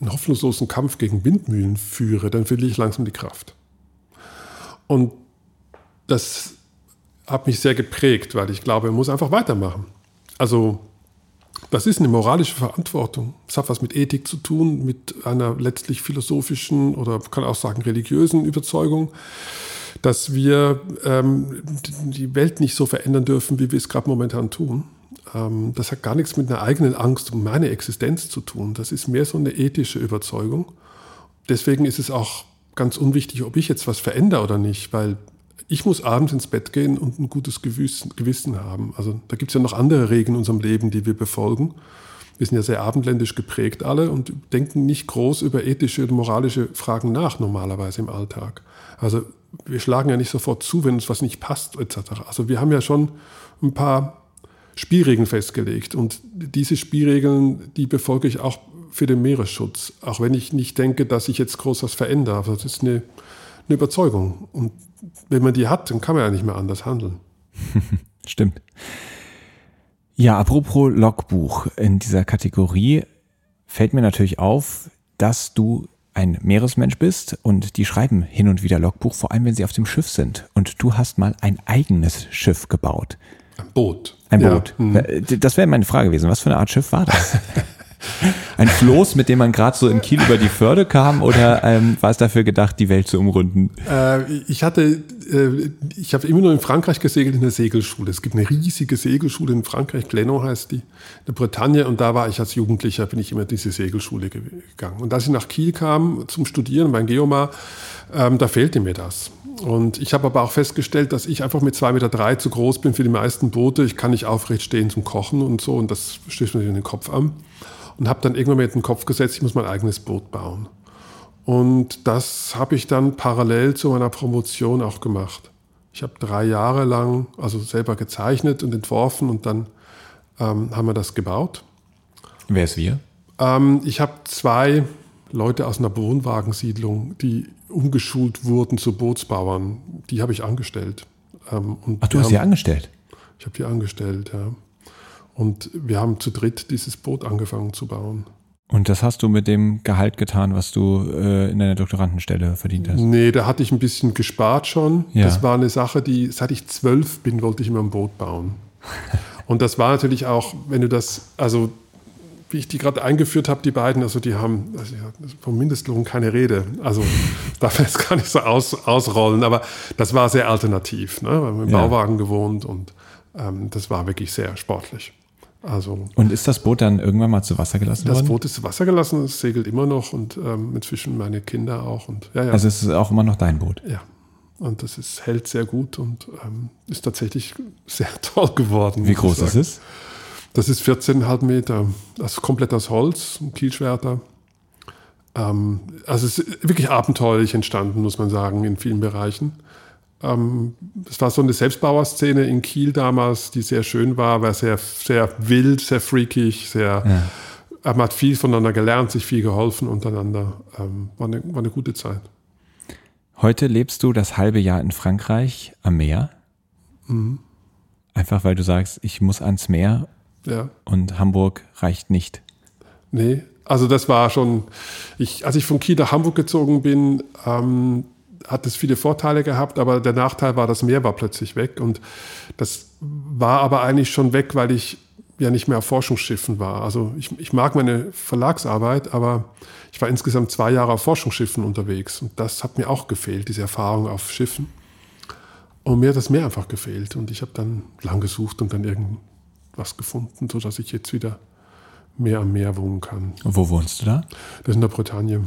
einen hoffnungslosen Kampf gegen Windmühlen führe, dann verliere ich langsam die Kraft. Und das hat mich sehr geprägt, weil ich glaube, man muss einfach weitermachen. Also das ist eine moralische Verantwortung. Es hat was mit Ethik zu tun, mit einer letztlich philosophischen oder kann auch sagen religiösen Überzeugung dass wir ähm, die Welt nicht so verändern dürfen, wie wir es gerade momentan tun. Ähm, das hat gar nichts mit einer eigenen Angst um meine Existenz zu tun. Das ist mehr so eine ethische Überzeugung. Deswegen ist es auch ganz unwichtig, ob ich jetzt was verändere oder nicht, weil ich muss abends ins Bett gehen und ein gutes Gewissen, Gewissen haben. Also da gibt es ja noch andere Regeln in unserem Leben, die wir befolgen. Wir sind ja sehr abendländisch geprägt alle und denken nicht groß über ethische und moralische Fragen nach normalerweise im Alltag. Also wir schlagen ja nicht sofort zu, wenn uns was nicht passt, etc. Also wir haben ja schon ein paar Spielregeln festgelegt und diese Spielregeln, die befolge ich auch für den Meeresschutz, auch wenn ich nicht denke, dass ich jetzt groß was verändere. Also das ist eine, eine Überzeugung und wenn man die hat, dann kann man ja nicht mehr anders handeln. Stimmt. Ja, apropos Logbuch in dieser Kategorie fällt mir natürlich auf, dass du ein Meeresmensch bist und die schreiben hin und wieder Logbuch, vor allem wenn sie auf dem Schiff sind. Und du hast mal ein eigenes Schiff gebaut. Ein Boot. Ein Boot. Ja. Äh, das wäre meine Frage gewesen. Was für eine Art Schiff war das? Ein Floß, mit dem man gerade so in Kiel über die Förde kam oder ähm, war es dafür gedacht, die Welt zu umrunden? Äh, ich hatte, äh, ich habe immer nur in Frankreich gesegelt in der Segelschule. Es gibt eine riesige Segelschule in Frankreich, Glennon heißt die, in der Bretagne und da war ich als Jugendlicher, bin ich immer in diese Segelschule gegangen. Und als ich nach Kiel kam zum Studieren beim Geomar, ähm, da fehlte mir das. Und ich habe aber auch festgestellt, dass ich einfach mit 2,3 Meter drei zu groß bin für die meisten Boote. Ich kann nicht aufrecht stehen zum Kochen und so und das stößt mir in den Kopf an und habe dann irgendwann mir den Kopf gesetzt, ich muss mein eigenes Boot bauen. Und das habe ich dann parallel zu meiner Promotion auch gemacht. Ich habe drei Jahre lang also selber gezeichnet und entworfen und dann ähm, haben wir das gebaut. Wer ist wir? Ähm, ich habe zwei Leute aus einer Wohnwagensiedlung, die umgeschult wurden zu Bootsbauern. Die habe ich angestellt. Ähm, Ach, du hast die angestellt? Ich habe die angestellt, ja. Und wir haben zu dritt dieses Boot angefangen zu bauen. Und das hast du mit dem Gehalt getan, was du äh, in deiner Doktorandenstelle verdient hast? Nee, da hatte ich ein bisschen gespart schon. Ja. Das war eine Sache, die, seit ich zwölf bin, wollte ich immer ein Boot bauen. Und das war natürlich auch, wenn du das, also wie ich die gerade eingeführt habe, die beiden, also die haben also vom Mindestlohn keine Rede. Also darf ich jetzt gar nicht so aus, ausrollen, aber das war sehr alternativ. Ne? Wir haben im Ja. Bauwagen gewohnt und ähm, das war wirklich sehr sportlich. Also Und ist das Boot dann irgendwann mal zu Wasser gelassen das worden? Boot ist zu Wasser gelassen, es segelt immer noch und ähm, inzwischen meine Kinder auch. Und ja, ja. Also es ist auch immer noch dein Boot. Ja, und das ist, hält sehr gut und ähm, ist tatsächlich sehr toll geworden. Wie groß ist es? Das ist 14,5 Meter. Das ist komplett aus Holz, ein Kielschwerter. Ähm, also es ist wirklich abenteuerlich entstanden, muss man sagen, in vielen Bereichen. Ähm, es war so eine Selbstbauerszene in Kiel damals, die sehr schön war, war sehr, sehr wild, sehr freakig, sehr. Man hat viel voneinander gelernt, sich viel geholfen untereinander. Ähm, war, eine, war eine gute Zeit. Heute lebst du das halbe Jahr in Frankreich am Meer. Mhm. Einfach weil du sagst, ich muss ans Meer Ja. und Hamburg reicht nicht. Nee, also das war schon, ich, als ich von Kiel nach Hamburg gezogen bin, ähm, hat es viele Vorteile gehabt, aber der Nachteil war, das Meer war plötzlich weg und das war aber eigentlich schon weg, weil ich ja nicht mehr auf Forschungsschiffen war. Also ich, ich mag meine Verlagsarbeit, aber ich war insgesamt zwei Jahre auf Forschungsschiffen unterwegs und das hat mir auch gefehlt, diese Erfahrung auf Schiffen. Und mir hat das Meer einfach gefehlt und ich habe dann lang gesucht und dann irgendwas gefunden, sodass ich jetzt wieder mehr am Meer wohnen kann. Und wo wohnst du da? Das ist in der Bretagne.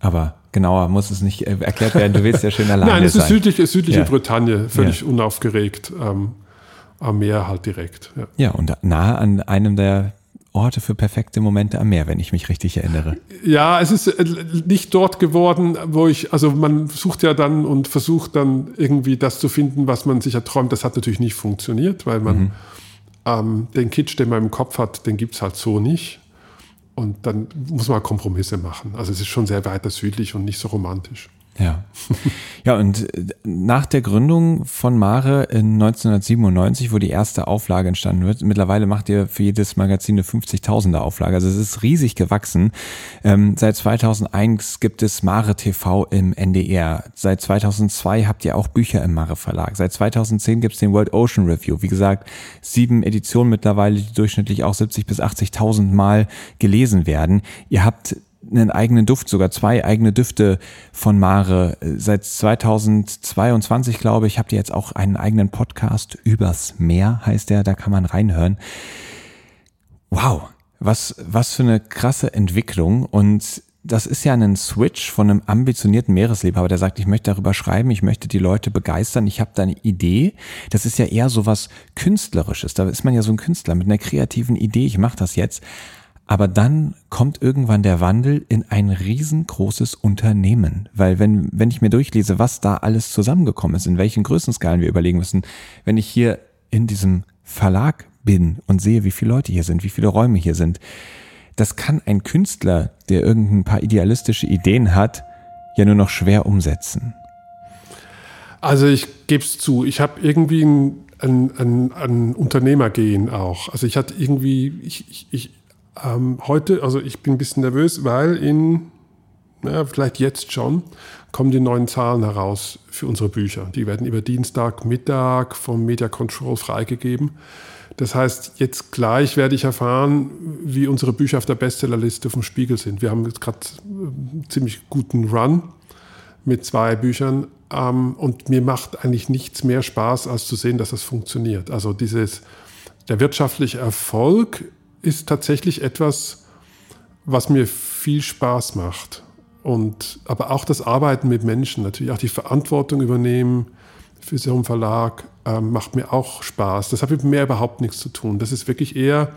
Aber genauer muss es nicht äh, erklärt werden. Du willst ja schön alleine Nein, es ist sein. südliche, südliche Ja. Bretagne, völlig Ja. unaufgeregt, ähm, am Meer halt direkt. Ja. Ja, und nahe an einem der Orte für perfekte Momente am Meer, wenn ich mich richtig erinnere. ja, es ist äh, nicht dort geworden, wo ich, also man sucht ja dann und versucht dann irgendwie das zu finden, was man sich erträumt. Das hat natürlich nicht funktioniert, weil man ähm, den Kitsch, den man im Kopf hat, den gibt es halt so nicht. Und dann muss man Kompromisse machen. Also es ist schon sehr weiter südlich und nicht so romantisch. Ja. Ja, und äh, nach der Gründung von Mare in 1997, wo die erste Auflage entstanden wird, mittlerweile macht ihr für jedes Magazin eine 50.000er Auflage. Also es ist riesig gewachsen. Ähm, seit 2001 gibt es Mare TV im NDR. Seit 2002 habt ihr auch Bücher im Mare Verlag. Seit 2010 gibt es den World Ocean Review. Wie gesagt, sieben Editionen mittlerweile, die durchschnittlich auch 70 bis 80.000 Mal gelesen werden. Ihr habt einen eigenen Duft, sogar zwei eigene Düfte von Mare. Seit 2022, glaube ich, habt ihr jetzt auch einen eigenen Podcast übers Meer, heißt der, da kann man reinhören. Wow, was, was für eine krasse Entwicklung und das ist ja ein Switch von einem ambitionierten Meeresliebhaber, der sagt, ich möchte darüber schreiben, ich möchte die Leute begeistern, ich habe da eine Idee. Das ist ja eher so was Künstlerisches. Da ist man ja so ein Künstler mit einer kreativen Idee, ich mache das jetzt. Aber dann kommt irgendwann der Wandel in ein riesengroßes Unternehmen. Weil wenn, wenn ich mir durchlese, was da alles zusammengekommen ist, in welchen Größenskalen wir überlegen müssen, wenn ich hier in diesem Verlag bin und sehe, wie viele Leute hier sind, wie viele Räume hier sind, das kann ein Künstler, der irgendein paar idealistische Ideen hat, ja nur noch schwer umsetzen. Also ich gebe es zu, ich habe irgendwie ein, ein, ein, ein Unternehmergehen auch. Also ich hatte irgendwie, ich, ich, ich ähm, heute, also ich bin ein bisschen nervös, weil in, na, vielleicht jetzt schon, kommen die neuen Zahlen heraus für unsere Bücher. Die werden über Dienstagmittag vom Media Control freigegeben. Das heißt, jetzt gleich werde ich erfahren, wie unsere Bücher auf der Bestsellerliste vom Spiegel sind. Wir haben jetzt gerade einen ziemlich guten Run mit zwei Büchern. Ähm, und mir macht eigentlich nichts mehr Spaß, als zu sehen, dass das funktioniert. Also dieses, der wirtschaftliche Erfolg ist tatsächlich etwas, was mir viel Spaß macht. Und, aber auch das Arbeiten mit Menschen, natürlich auch die Verantwortung übernehmen für so einen Verlag, ähm, macht mir auch Spaß. Das hat mit mir überhaupt nichts zu tun. Das ist wirklich eher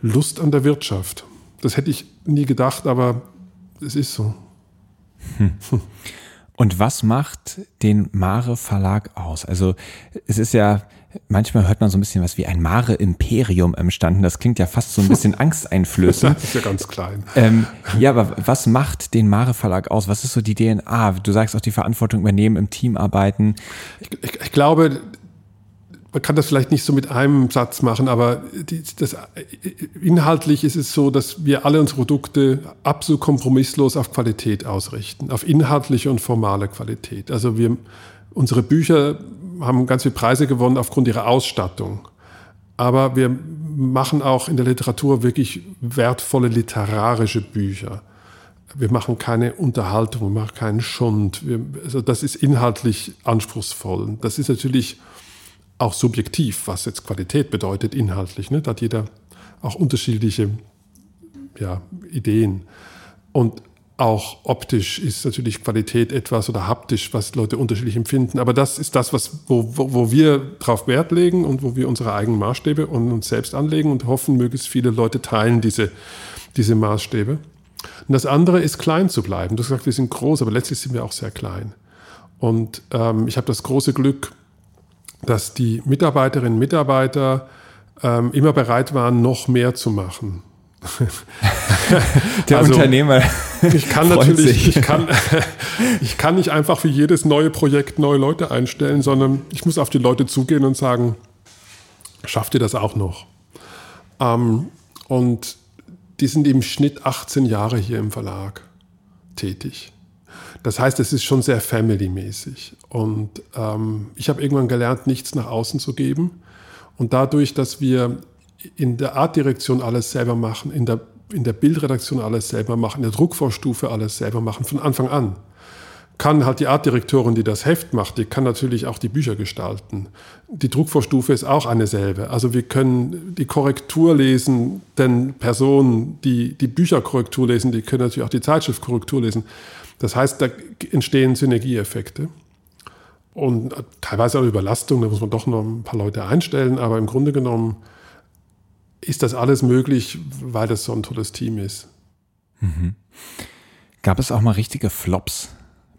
Lust an der Wirtschaft. Das hätte ich nie gedacht, aber es ist so. Und was macht den Mare Verlag aus? Also es ist ja, manchmal hört man so ein bisschen was wie ein Mare Imperium entstanden. Das klingt ja fast so ein bisschen angsteinflößend. Das ist ja ganz klein. Ähm, ja, aber was macht den Mare Verlag aus? Was ist so die DNA? Du sagst auch die Verantwortung übernehmen, im Team arbeiten. Ich, ich, ich glaube, man kann das vielleicht nicht so mit einem Satz machen, aber die, das, inhaltlich ist es so, dass wir alle unsere Produkte absolut kompromisslos auf Qualität ausrichten, auf inhaltliche und formale Qualität. Also wir, unsere Bücher haben ganz viele Preise gewonnen aufgrund ihrer Ausstattung. Aber wir machen auch in der Literatur wirklich wertvolle literarische Bücher. Wir machen keine Unterhaltung, wir machen keinen Schund. Wir, also das ist inhaltlich anspruchsvoll. Das ist natürlich auch subjektiv, was jetzt Qualität bedeutet, inhaltlich. Ne? Da hat jeder auch unterschiedliche ja, Ideen. Und auch optisch ist natürlich Qualität etwas oder haptisch, was Leute unterschiedlich empfinden. Aber das ist das, was, wo, wo, wo wir drauf Wert legen und wo wir unsere eigenen Maßstäbe und uns selbst anlegen und hoffen, möglichst viele Leute teilen diese, diese Maßstäbe. Und das andere ist, klein zu bleiben. Du hast gesagt, wir sind groß, aber letztlich sind wir auch sehr klein. Und ähm, ich habe das große Glück, dass die Mitarbeiterinnen und Mitarbeiter ähm, immer bereit waren, noch mehr zu machen. Der also, Unternehmer. Ich kann natürlich, sich. ich kann, ich kann nicht einfach für jedes neue Projekt neue Leute einstellen, sondern ich muss auf die Leute zugehen und sagen, schafft ihr das auch noch? Ähm, und die sind im Schnitt 18 Jahre hier im Verlag tätig. Das heißt, es ist schon sehr family-mäßig. Und ähm, ich habe irgendwann gelernt, nichts nach außen zu geben. Und dadurch, dass wir in der Artdirektion alles selber machen, in der, in der Bildredaktion alles selber machen, in der Druckvorstufe alles selber machen, von Anfang an, kann halt die Artdirektorin, die das Heft macht, die kann natürlich auch die Bücher gestalten. Die Druckvorstufe ist auch eine selbe. Also wir können die Korrektur lesen, denn Personen, die die Bücherkorrektur lesen, die können natürlich auch die Zeitschriftkorrektur lesen. Das heißt, da entstehen Synergieeffekte und teilweise auch Überlastung, da muss man doch noch ein paar Leute einstellen, aber im Grunde genommen ist das alles möglich, weil das so ein tolles Team ist. Mhm. Gab es auch mal richtige Flops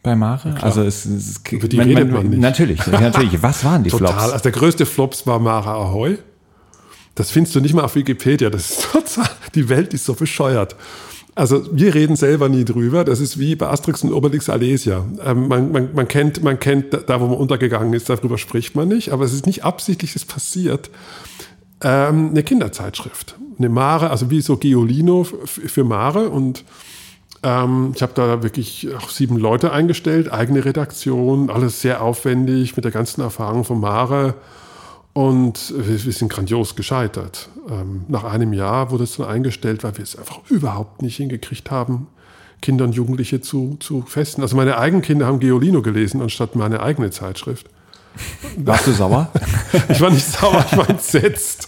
bei Mare? Also es, es Über die man, redet man, nicht. Natürlich, natürlich. Was waren die Total. Flops? Also der größte Flops war Mare Ahoy. Das findest du nicht mal auf Wikipedia. Das ist total, die Welt ist so bescheuert. Also wir reden selber nie drüber. Das ist wie bei Asterix und Obelix Alesia. Ähm, man, man, man, kennt, man kennt da, wo man untergegangen ist, darüber spricht man nicht. Aber es ist nicht absichtlich, es passiert. Ähm, eine Kinderzeitschrift, eine Mare, also wie so Geolino für Mare. Und ähm, ich habe da wirklich auch sieben Leute eingestellt, eigene Redaktion, alles sehr aufwendig mit der ganzen Erfahrung von Mare. Und wir, wir sind grandios gescheitert. Ähm, nach einem Jahr wurde es dann eingestellt, weil wir es einfach überhaupt nicht hingekriegt haben, Kinder und Jugendliche zu, zu festen. Also meine eigenen Kinder haben Geolino gelesen, anstatt meine eigene Zeitschrift. Warst du sauer? ich war nicht sauer, ich war entsetzt.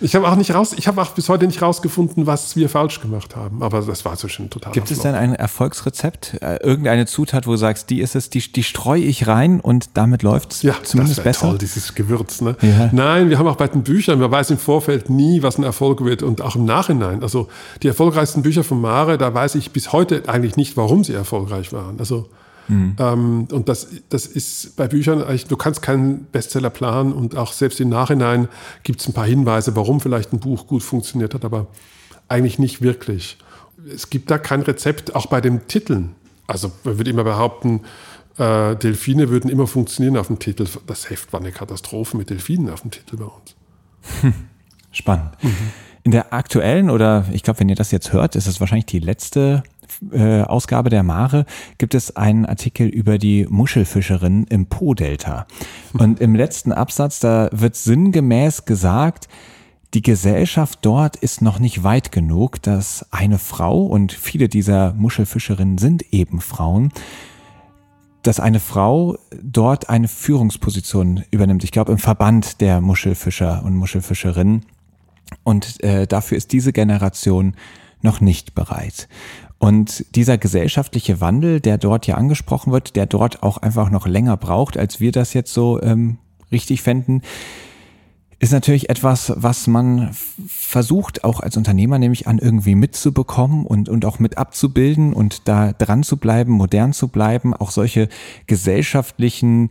Ich habe auch nicht raus, ich habe auch bis heute nicht rausgefunden, was wir falsch gemacht haben. Aber das war so schon total. Gibt es denn ein Erfolgsrezept? Äh, irgendeine Zutat, wo du sagst, die ist es, die, die streue ich rein und damit läuft es ja, zumindest das besser? toll, dieses Gewürz. Ne? Ja. Nein, wir haben auch bei den Büchern, man weiß im Vorfeld nie, was ein Erfolg wird und auch im Nachhinein. Also die erfolgreichsten Bücher von Mare, da weiß ich bis heute eigentlich nicht, warum sie erfolgreich waren. Also Mhm. Ähm, und das, das ist bei Büchern, du kannst keinen Bestseller planen und auch selbst im Nachhinein gibt es ein paar Hinweise, warum vielleicht ein Buch gut funktioniert hat, aber eigentlich nicht wirklich. Es gibt da kein Rezept, auch bei den Titeln. Also man würde immer behaupten, äh, Delfine würden immer funktionieren auf dem Titel. Das Heft war eine Katastrophe mit Delfinen auf dem Titel bei uns. Spannend. Mhm. In der aktuellen oder ich glaube, wenn ihr das jetzt hört, ist es wahrscheinlich die letzte äh, Ausgabe der Mare gibt es einen Artikel über die Muschelfischerin im Po-Delta. Und im letzten Absatz, da wird sinngemäß gesagt, die Gesellschaft dort ist noch nicht weit genug, dass eine Frau, und viele dieser Muschelfischerinnen sind eben Frauen, dass eine Frau dort eine Führungsposition übernimmt. Ich glaube, im Verband der Muschelfischer und Muschelfischerinnen. Und äh, dafür ist diese Generation noch nicht bereit. Und dieser gesellschaftliche Wandel, der dort ja angesprochen wird, der dort auch einfach noch länger braucht, als wir das jetzt so ähm, richtig fänden, ist natürlich etwas, was man versucht, auch als Unternehmer nämlich an irgendwie mitzubekommen und, und auch mit abzubilden und da dran zu bleiben, modern zu bleiben, auch solche gesellschaftlichen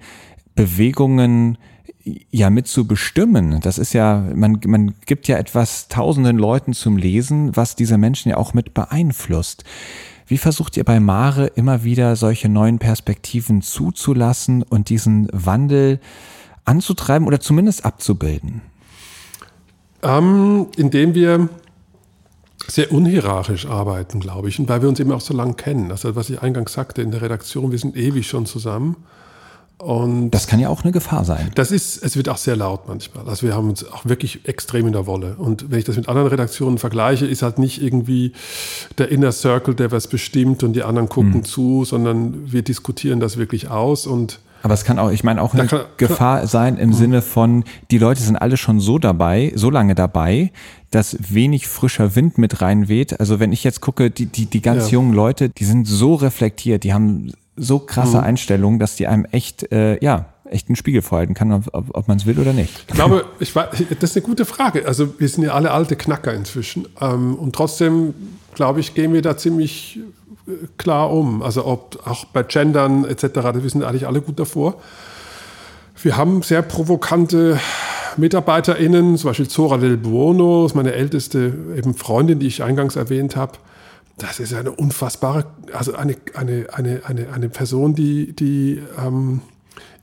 Bewegungen ja mit zu bestimmen. Das ist ja, man, man gibt ja etwas tausenden Leuten zum Lesen, was diese Menschen ja auch mit beeinflusst. Wie versucht ihr bei Mare immer wieder solche neuen Perspektiven zuzulassen und diesen Wandel anzutreiben oder zumindest abzubilden? Ähm, indem wir sehr unhierarchisch arbeiten, glaube ich, und weil wir uns eben auch so lange kennen. Also was ich eingangs sagte in der Redaktion, wir sind ewig schon zusammen. Und das kann ja auch eine Gefahr sein. Das ist, es wird auch sehr laut manchmal. Also wir haben uns auch wirklich extrem in der Wolle. Und wenn ich das mit anderen Redaktionen vergleiche, ist halt nicht irgendwie der Inner Circle, der was bestimmt und die anderen gucken mhm. zu, sondern wir diskutieren das wirklich aus und aber es kann auch, ich meine, auch eine kann, Gefahr sein im mhm. Sinne von, die Leute sind alle schon so dabei, so lange dabei, dass wenig frischer Wind mit reinweht. Also wenn ich jetzt gucke, die, die, die ganz ja. jungen Leute, die sind so reflektiert, die haben so krasse mhm. Einstellungen, dass die einem echt, äh, ja, echt einen Spiegel vorhalten kann, ob, ob man es will oder nicht. Ich glaube, ich war, das ist eine gute Frage. Also wir sind ja alle alte Knacker inzwischen. Ähm, und trotzdem, glaube ich, gehen wir da ziemlich äh, klar um. Also ob auch bei Gendern etc., wir sind eigentlich alle gut davor. Wir haben sehr provokante MitarbeiterInnen, zum Beispiel Zora Del Buono, ist meine älteste eben Freundin, die ich eingangs erwähnt habe das ist eine unfassbare, also eine, eine, eine, eine, eine Person, die, die ähm,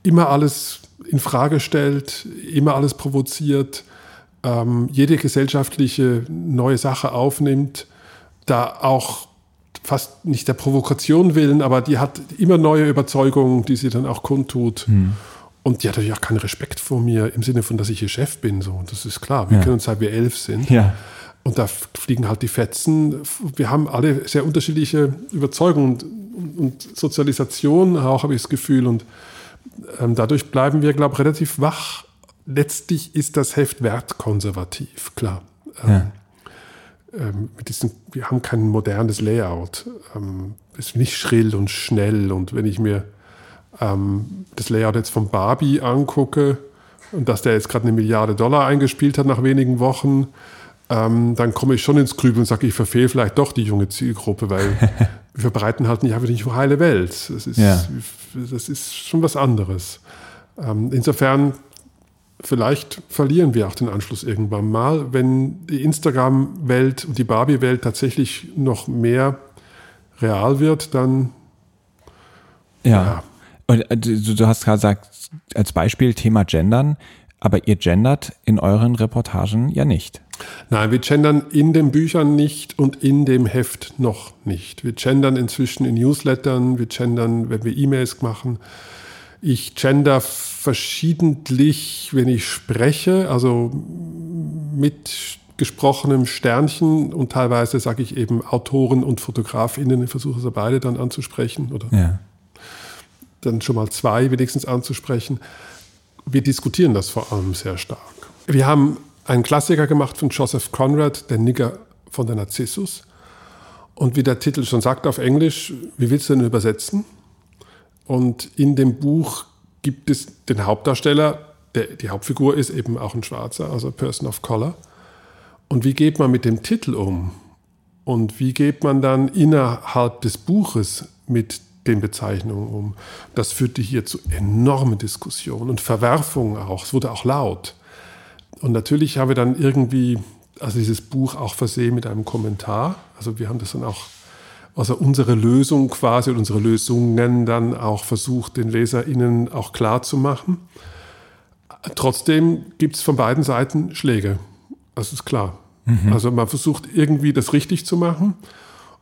immer alles in Frage stellt, immer alles provoziert, ähm, jede gesellschaftliche neue Sache aufnimmt, da auch fast nicht der Provokation willen, aber die hat immer neue Überzeugungen, die sie dann auch kundtut. Hm. Und die hat natürlich auch keinen Respekt vor mir im Sinne von, dass ich ihr Chef bin. So, das ist klar. Wir ja. kennen uns seit wir elf sind. Ja. Und da fliegen halt die Fetzen. Wir haben alle sehr unterschiedliche Überzeugungen und, und Sozialisation auch, habe ich das Gefühl. Und ähm, dadurch bleiben wir, glaube ich, relativ wach. Letztlich ist das Heft wertkonservativ, klar. Ähm, ja. Ähm, diesen, wir haben kein modernes Layout. Ähm, ist nicht schrill und schnell. Und wenn ich mir ähm, das Layout jetzt von Barbie angucke und dass der jetzt gerade eine Milliarde Dollar eingespielt hat nach wenigen Wochen, ähm, dann komme ich schon ins Grübeln und sage, ich verfehle vielleicht doch die junge Zielgruppe, weil wir verbreiten halt nicht einfach die heile Welt. Das ist, ja. das ist schon was anderes. Ähm, insofern, vielleicht verlieren wir auch den Anschluss irgendwann mal, wenn die Instagram-Welt und die Barbie-Welt tatsächlich noch mehr real wird, dann ja. ja. Und äh, du, du hast gerade gesagt, als Beispiel Thema Gendern, aber ihr gendert in euren Reportagen ja nicht. Nein, wir gendern in den Büchern nicht und in dem Heft noch nicht. Wir gendern inzwischen in Newslettern, wir gendern, wenn wir E-Mails machen. Ich gender verschiedentlich, wenn ich spreche, also mit gesprochenem Sternchen und teilweise sage ich eben Autoren und Fotografinnen, ich versuche sie beide dann anzusprechen oder ja. dann schon mal zwei wenigstens anzusprechen. Wir diskutieren das vor allem sehr stark. Wir haben einen Klassiker gemacht von Joseph Conrad, der Nigger von der Narzissus. Und wie der Titel schon sagt auf Englisch, wie willst du denn übersetzen? Und in dem Buch gibt es den Hauptdarsteller, der, die Hauptfigur ist eben auch ein Schwarzer, also Person of Color. Und wie geht man mit dem Titel um? Und wie geht man dann innerhalb des Buches mit den Bezeichnungen um? Das führte hier zu enormen Diskussionen und Verwerfungen auch. Es wurde auch laut. Und natürlich haben wir dann irgendwie, also dieses Buch auch versehen mit einem Kommentar. Also wir haben das dann auch, also unsere Lösung quasi, unsere Lösungen dann auch versucht, den LeserInnen auch klar zu machen. Trotzdem gibt es von beiden Seiten Schläge. Das ist klar. Mhm. Also man versucht irgendwie das richtig zu machen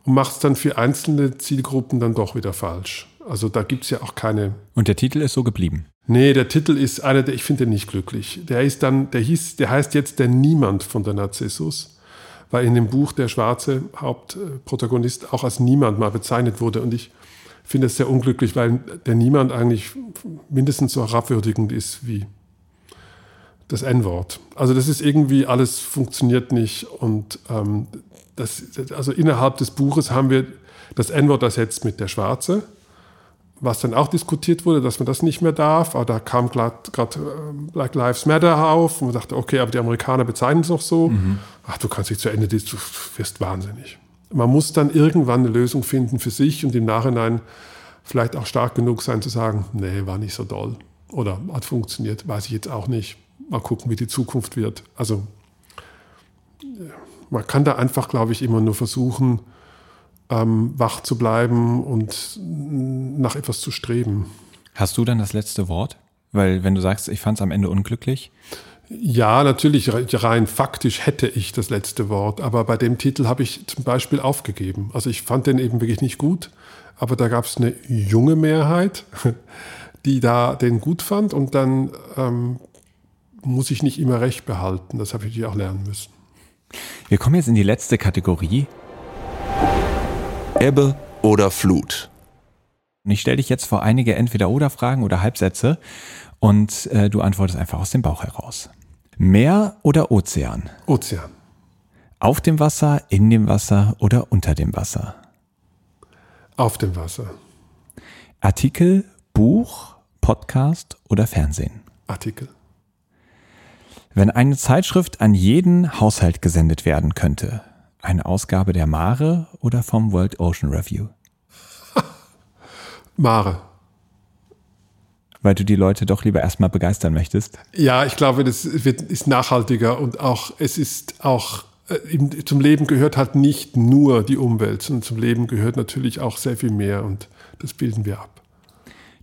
und macht es dann für einzelne Zielgruppen dann doch wieder falsch. Also da gibt es ja auch keine. Und der Titel ist so geblieben. Nee, der Titel ist einer, der ich finde nicht glücklich. Der ist dann, der hieß, der heißt jetzt der Niemand von der Narzissus, weil in dem Buch der schwarze Hauptprotagonist auch als Niemand mal bezeichnet wurde. Und ich finde es sehr unglücklich, weil der Niemand eigentlich mindestens so herabwürdigend ist wie das N-Wort. Also das ist irgendwie alles funktioniert nicht und ähm, das, also innerhalb des Buches haben wir das N-Wort ersetzt mit der Schwarze was dann auch diskutiert wurde, dass man das nicht mehr darf. Aber da kam gerade äh, Black Lives Matter auf und man dachte, okay, aber die Amerikaner bezeichnen es noch so. Mhm. Ach, du kannst dich zu Ende, du wirst wahnsinnig. Man muss dann irgendwann eine Lösung finden für sich und im Nachhinein vielleicht auch stark genug sein zu sagen, nee, war nicht so doll. Oder hat funktioniert, weiß ich jetzt auch nicht. Mal gucken, wie die Zukunft wird. Also man kann da einfach, glaube ich, immer nur versuchen, ähm, wach zu bleiben und nach etwas zu streben. Hast du dann das letzte Wort? Weil wenn du sagst, ich fand es am Ende unglücklich. Ja, natürlich, rein faktisch hätte ich das letzte Wort, aber bei dem Titel habe ich zum Beispiel aufgegeben. Also ich fand den eben wirklich nicht gut, aber da gab es eine junge Mehrheit, die da den gut fand und dann ähm, muss ich nicht immer recht behalten. Das habe ich auch lernen müssen. Wir kommen jetzt in die letzte Kategorie. Ebbe oder Flut. Und ich stelle dich jetzt vor einige Entweder-Oder-Fragen oder Halbsätze und äh, du antwortest einfach aus dem Bauch heraus. Meer oder Ozean? Ozean. Auf dem Wasser, in dem Wasser oder unter dem Wasser? Auf dem Wasser. Artikel, Buch, Podcast oder Fernsehen? Artikel. Wenn eine Zeitschrift an jeden Haushalt gesendet werden könnte, eine Ausgabe der Mare oder vom World Ocean Review? Mare. Weil du die Leute doch lieber erstmal begeistern möchtest? Ja, ich glaube, das wird, ist nachhaltiger und auch, es ist auch, äh, zum Leben gehört halt nicht nur die Umwelt, sondern zum Leben gehört natürlich auch sehr viel mehr und das bilden wir ab.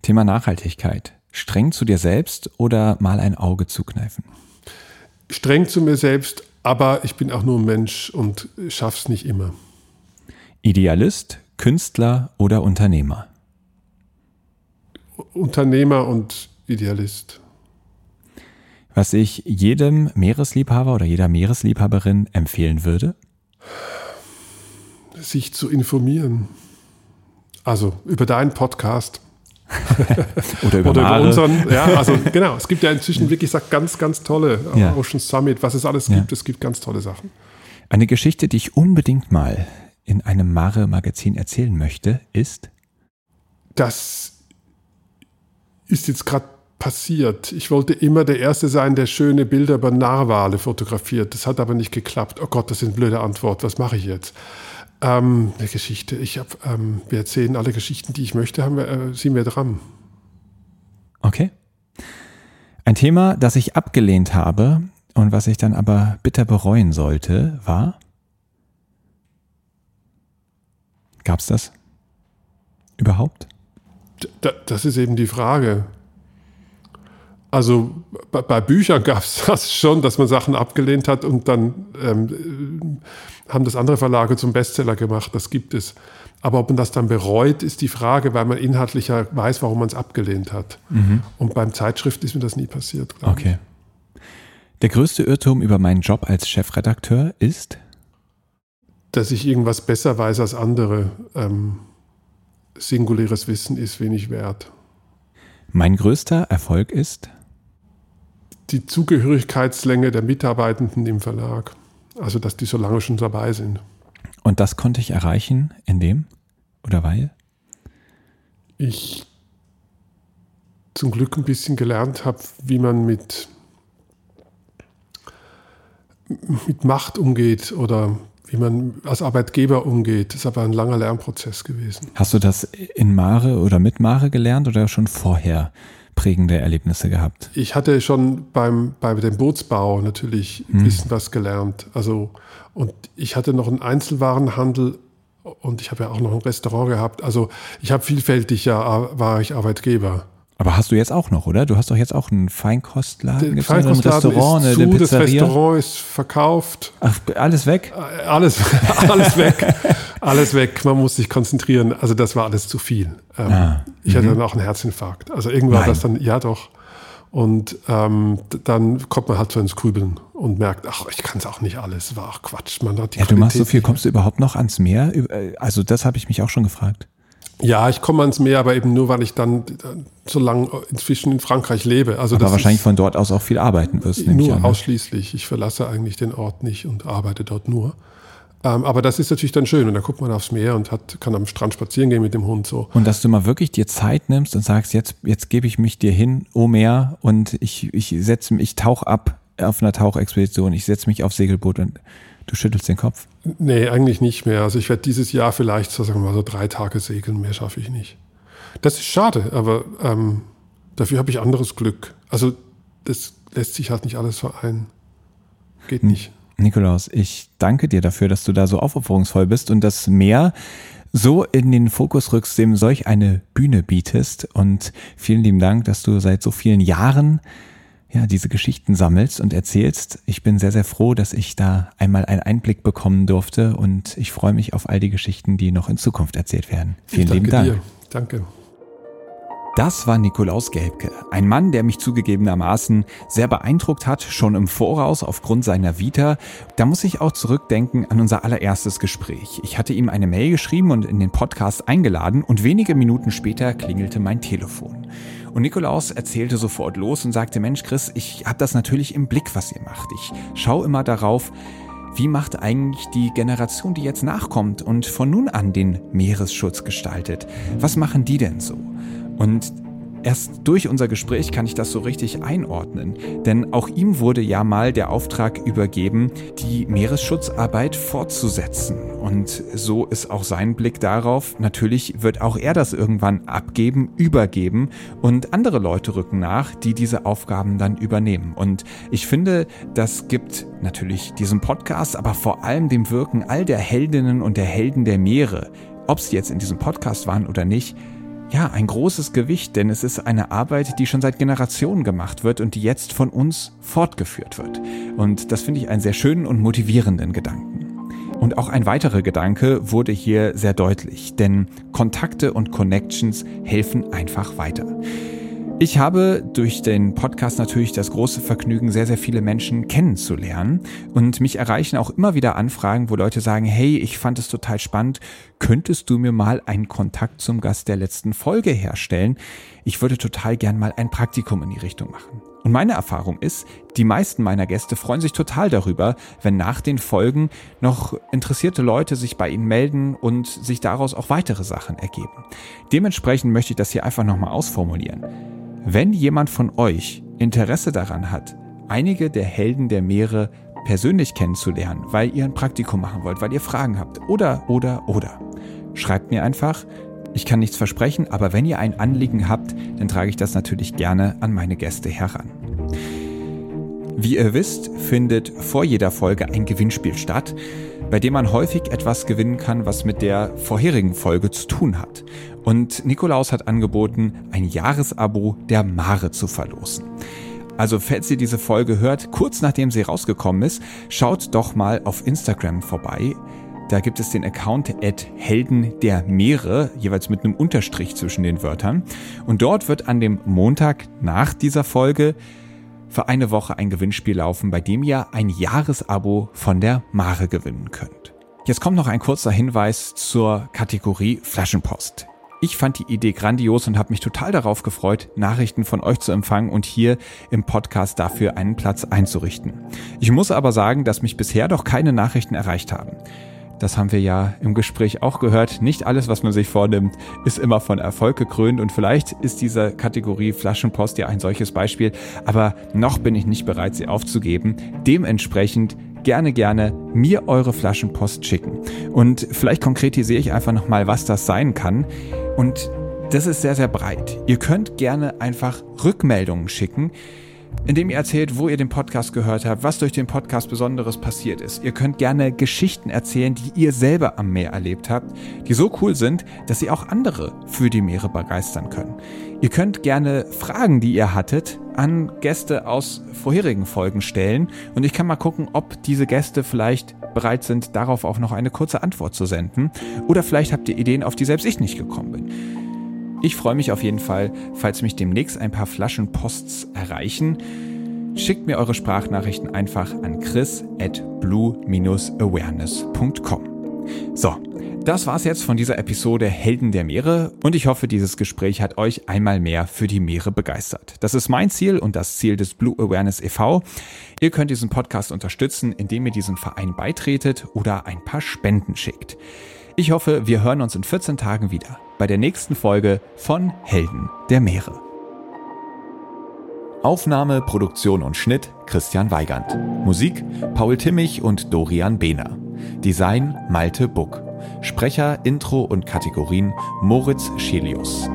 Thema Nachhaltigkeit. Streng zu dir selbst oder mal ein Auge zukneifen? Streng zu mir selbst, aber ich bin auch nur ein Mensch und schaff's nicht immer. Idealist, Künstler oder Unternehmer? Unternehmer und Idealist. Was ich jedem Meeresliebhaber oder jeder Meeresliebhaberin empfehlen würde? Sich zu informieren. Also über deinen Podcast. oder über, oder über unseren, ja, also genau, es gibt ja inzwischen wirklich ganz, ganz tolle ja. Ocean Summit, was es alles gibt, ja. es gibt ganz tolle Sachen. Eine Geschichte, die ich unbedingt mal in einem Mare-Magazin erzählen möchte, ist? Das ist jetzt gerade passiert. Ich wollte immer der Erste sein, der schöne Bilder über Narwale fotografiert. Das hat aber nicht geklappt. Oh Gott, das ist eine blöde Antwort. Was mache ich jetzt? Ähm, eine Geschichte. Ich hab, ähm, wir erzählen alle Geschichten, die ich möchte, haben wir, äh, sind wir dran. Okay. Ein Thema, das ich abgelehnt habe und was ich dann aber bitter bereuen sollte, war. Gab's das? Überhaupt? das ist eben die Frage. Also bei Büchern gab es das schon, dass man Sachen abgelehnt hat und dann ähm, haben das andere Verlage zum Bestseller gemacht. Das gibt es. Aber ob man das dann bereut, ist die Frage, weil man inhaltlicher weiß, warum man es abgelehnt hat. Mhm. Und beim Zeitschrift ist mir das nie passiert. Okay. Der größte Irrtum über meinen Job als Chefredakteur ist? Dass ich irgendwas besser weiß als andere. Ähm, singuläres Wissen ist wenig wert. Mein größter Erfolg ist? Die Zugehörigkeitslänge der Mitarbeitenden im Verlag. Also, dass die so lange schon dabei sind. Und das konnte ich erreichen, indem oder weil? Ich zum Glück ein bisschen gelernt habe, wie man mit, mit Macht umgeht oder wie man als Arbeitgeber umgeht. Das ist aber ein langer Lernprozess gewesen. Hast du das in Mare oder mit Mare gelernt oder schon vorher prägende Erlebnisse gehabt? Ich hatte schon beim, bei dem Bootsbau natürlich ein hm. bisschen was gelernt. Also, und ich hatte noch einen Einzelwarenhandel und ich habe ja auch noch ein Restaurant gehabt. Also ich habe vielfältig ja war ich Arbeitgeber. Aber hast du jetzt auch noch, oder? Du hast doch jetzt auch einen Feinkostladen, Gibt's Feinkostladen ein Restaurant, ist zu, eine das Restaurant ist verkauft. Ach, alles weg? Äh, alles, alles weg. alles weg. Man muss sich konzentrieren. Also das war alles zu viel. Ähm, ah, ich hatte mhm. dann auch einen Herzinfarkt. Also irgendwann war das dann, ja doch. Und ähm, dann kommt man halt so ins Grübeln und merkt, ach, ich kann es auch nicht alles. War auch Quatsch. Man hat die ja, Qualität du machst so viel. Kommst du überhaupt noch ans Meer? Äh, also das habe ich mich auch schon gefragt. Ja, ich komme ans Meer, aber eben nur, weil ich dann so lange inzwischen in Frankreich lebe. Also aber wahrscheinlich von dort aus auch viel arbeiten wirst. Nur ich an. Ne? ausschließlich. Ich verlasse eigentlich den Ort nicht und arbeite dort nur. Ähm, aber das ist natürlich dann schön und da guckt man aufs Meer und hat, kann am Strand spazieren gehen mit dem Hund so. Und dass du mal wirklich dir Zeit nimmst und sagst, jetzt, jetzt gebe ich mich dir hin, oh Meer, und ich, ich setze, ich tauche ab auf einer Tauchexpedition, ich setze mich aufs Segelboot und Du schüttelst den Kopf? Nee, eigentlich nicht mehr. Also ich werde dieses Jahr vielleicht so, sagen wir mal, so drei Tage segeln, mehr schaffe ich nicht. Das ist schade, aber ähm, dafür habe ich anderes Glück. Also das lässt sich halt nicht alles vereinen. Geht nicht. Nikolaus, ich danke dir dafür, dass du da so aufopferungsvoll bist und das Meer so in den Fokus rückst, dem solch eine Bühne bietest. Und vielen lieben Dank, dass du seit so vielen Jahren ja, diese Geschichten sammelst und erzählst. Ich bin sehr, sehr froh, dass ich da einmal einen Einblick bekommen durfte und ich freue mich auf all die Geschichten, die noch in Zukunft erzählt werden. Vielen lieben Dank. Dir. Danke. Das war Nikolaus Gelbke, ein Mann, der mich zugegebenermaßen sehr beeindruckt hat, schon im Voraus aufgrund seiner Vita. Da muss ich auch zurückdenken an unser allererstes Gespräch. Ich hatte ihm eine Mail geschrieben und in den Podcast eingeladen und wenige Minuten später klingelte mein Telefon. Und Nikolaus erzählte sofort los und sagte, Mensch Chris, ich habe das natürlich im Blick, was ihr macht. Ich schaue immer darauf, wie macht eigentlich die Generation, die jetzt nachkommt und von nun an den Meeresschutz gestaltet? Was machen die denn so? Und Erst durch unser Gespräch kann ich das so richtig einordnen, denn auch ihm wurde ja mal der Auftrag übergeben, die Meeresschutzarbeit fortzusetzen. Und so ist auch sein Blick darauf, natürlich wird auch er das irgendwann abgeben, übergeben und andere Leute rücken nach, die diese Aufgaben dann übernehmen. Und ich finde, das gibt natürlich diesem Podcast, aber vor allem dem Wirken all der Heldinnen und der Helden der Meere, ob sie jetzt in diesem Podcast waren oder nicht, ja, ein großes Gewicht, denn es ist eine Arbeit, die schon seit Generationen gemacht wird und die jetzt von uns fortgeführt wird. Und das finde ich einen sehr schönen und motivierenden Gedanken. Und auch ein weiterer Gedanke wurde hier sehr deutlich, denn Kontakte und Connections helfen einfach weiter. Ich habe durch den Podcast natürlich das große Vergnügen, sehr, sehr viele Menschen kennenzulernen. Und mich erreichen auch immer wieder Anfragen, wo Leute sagen, hey, ich fand es total spannend. Könntest du mir mal einen Kontakt zum Gast der letzten Folge herstellen? Ich würde total gern mal ein Praktikum in die Richtung machen. Und meine Erfahrung ist, die meisten meiner Gäste freuen sich total darüber, wenn nach den Folgen noch interessierte Leute sich bei ihnen melden und sich daraus auch weitere Sachen ergeben. Dementsprechend möchte ich das hier einfach nochmal ausformulieren. Wenn jemand von euch Interesse daran hat, einige der Helden der Meere persönlich kennenzulernen, weil ihr ein Praktikum machen wollt, weil ihr Fragen habt oder, oder, oder, schreibt mir einfach. Ich kann nichts versprechen, aber wenn ihr ein Anliegen habt, dann trage ich das natürlich gerne an meine Gäste heran. Wie ihr wisst, findet vor jeder Folge ein Gewinnspiel statt, bei dem man häufig etwas gewinnen kann, was mit der vorherigen Folge zu tun hat. Und Nikolaus hat angeboten, ein Jahresabo der Mare zu verlosen. Also falls ihr diese Folge hört, kurz nachdem sie rausgekommen ist, schaut doch mal auf Instagram vorbei. Da gibt es den Account Helden der Meere, jeweils mit einem Unterstrich zwischen den Wörtern. Und dort wird an dem Montag nach dieser Folge für eine Woche ein Gewinnspiel laufen, bei dem ihr ein Jahresabo von der Mare gewinnen könnt. Jetzt kommt noch ein kurzer Hinweis zur Kategorie Flaschenpost. Ich fand die Idee grandios und habe mich total darauf gefreut, Nachrichten von euch zu empfangen und hier im Podcast dafür einen Platz einzurichten. Ich muss aber sagen, dass mich bisher doch keine Nachrichten erreicht haben. Das haben wir ja im Gespräch auch gehört. Nicht alles, was man sich vornimmt, ist immer von Erfolg gekrönt und vielleicht ist diese Kategorie Flaschenpost ja ein solches Beispiel, aber noch bin ich nicht bereit, sie aufzugeben. Dementsprechend gerne, gerne mir eure Flaschenpost schicken. Und vielleicht konkretisiere ich einfach nochmal, was das sein kann. Und das ist sehr, sehr breit. Ihr könnt gerne einfach Rückmeldungen schicken, indem ihr erzählt, wo ihr den Podcast gehört habt, was durch den Podcast Besonderes passiert ist. Ihr könnt gerne Geschichten erzählen, die ihr selber am Meer erlebt habt, die so cool sind, dass sie auch andere für die Meere begeistern können. Ihr könnt gerne Fragen, die ihr hattet, an Gäste aus vorherigen Folgen stellen und ich kann mal gucken, ob diese Gäste vielleicht bereit sind, darauf auch noch eine kurze Antwort zu senden. Oder vielleicht habt ihr Ideen, auf die selbst ich nicht gekommen bin. Ich freue mich auf jeden Fall, falls mich demnächst ein paar Flaschenposts erreichen. Schickt mir eure Sprachnachrichten einfach an chris at blue-awareness.com. So, das war's jetzt von dieser Episode Helden der Meere und ich hoffe, dieses Gespräch hat euch einmal mehr für die Meere begeistert. Das ist mein Ziel und das Ziel des Blue Awareness e.V. Ihr könnt diesen Podcast unterstützen, indem ihr diesem Verein beitretet oder ein paar Spenden schickt. Ich hoffe, wir hören uns in 14 Tagen wieder bei der nächsten Folge von Helden der Meere. Aufnahme, Produktion und Schnitt Christian Weigand. Musik Paul Timmich und Dorian Behner. Design Malte Buck. Sprecher, Intro und Kategorien Moritz Schelius.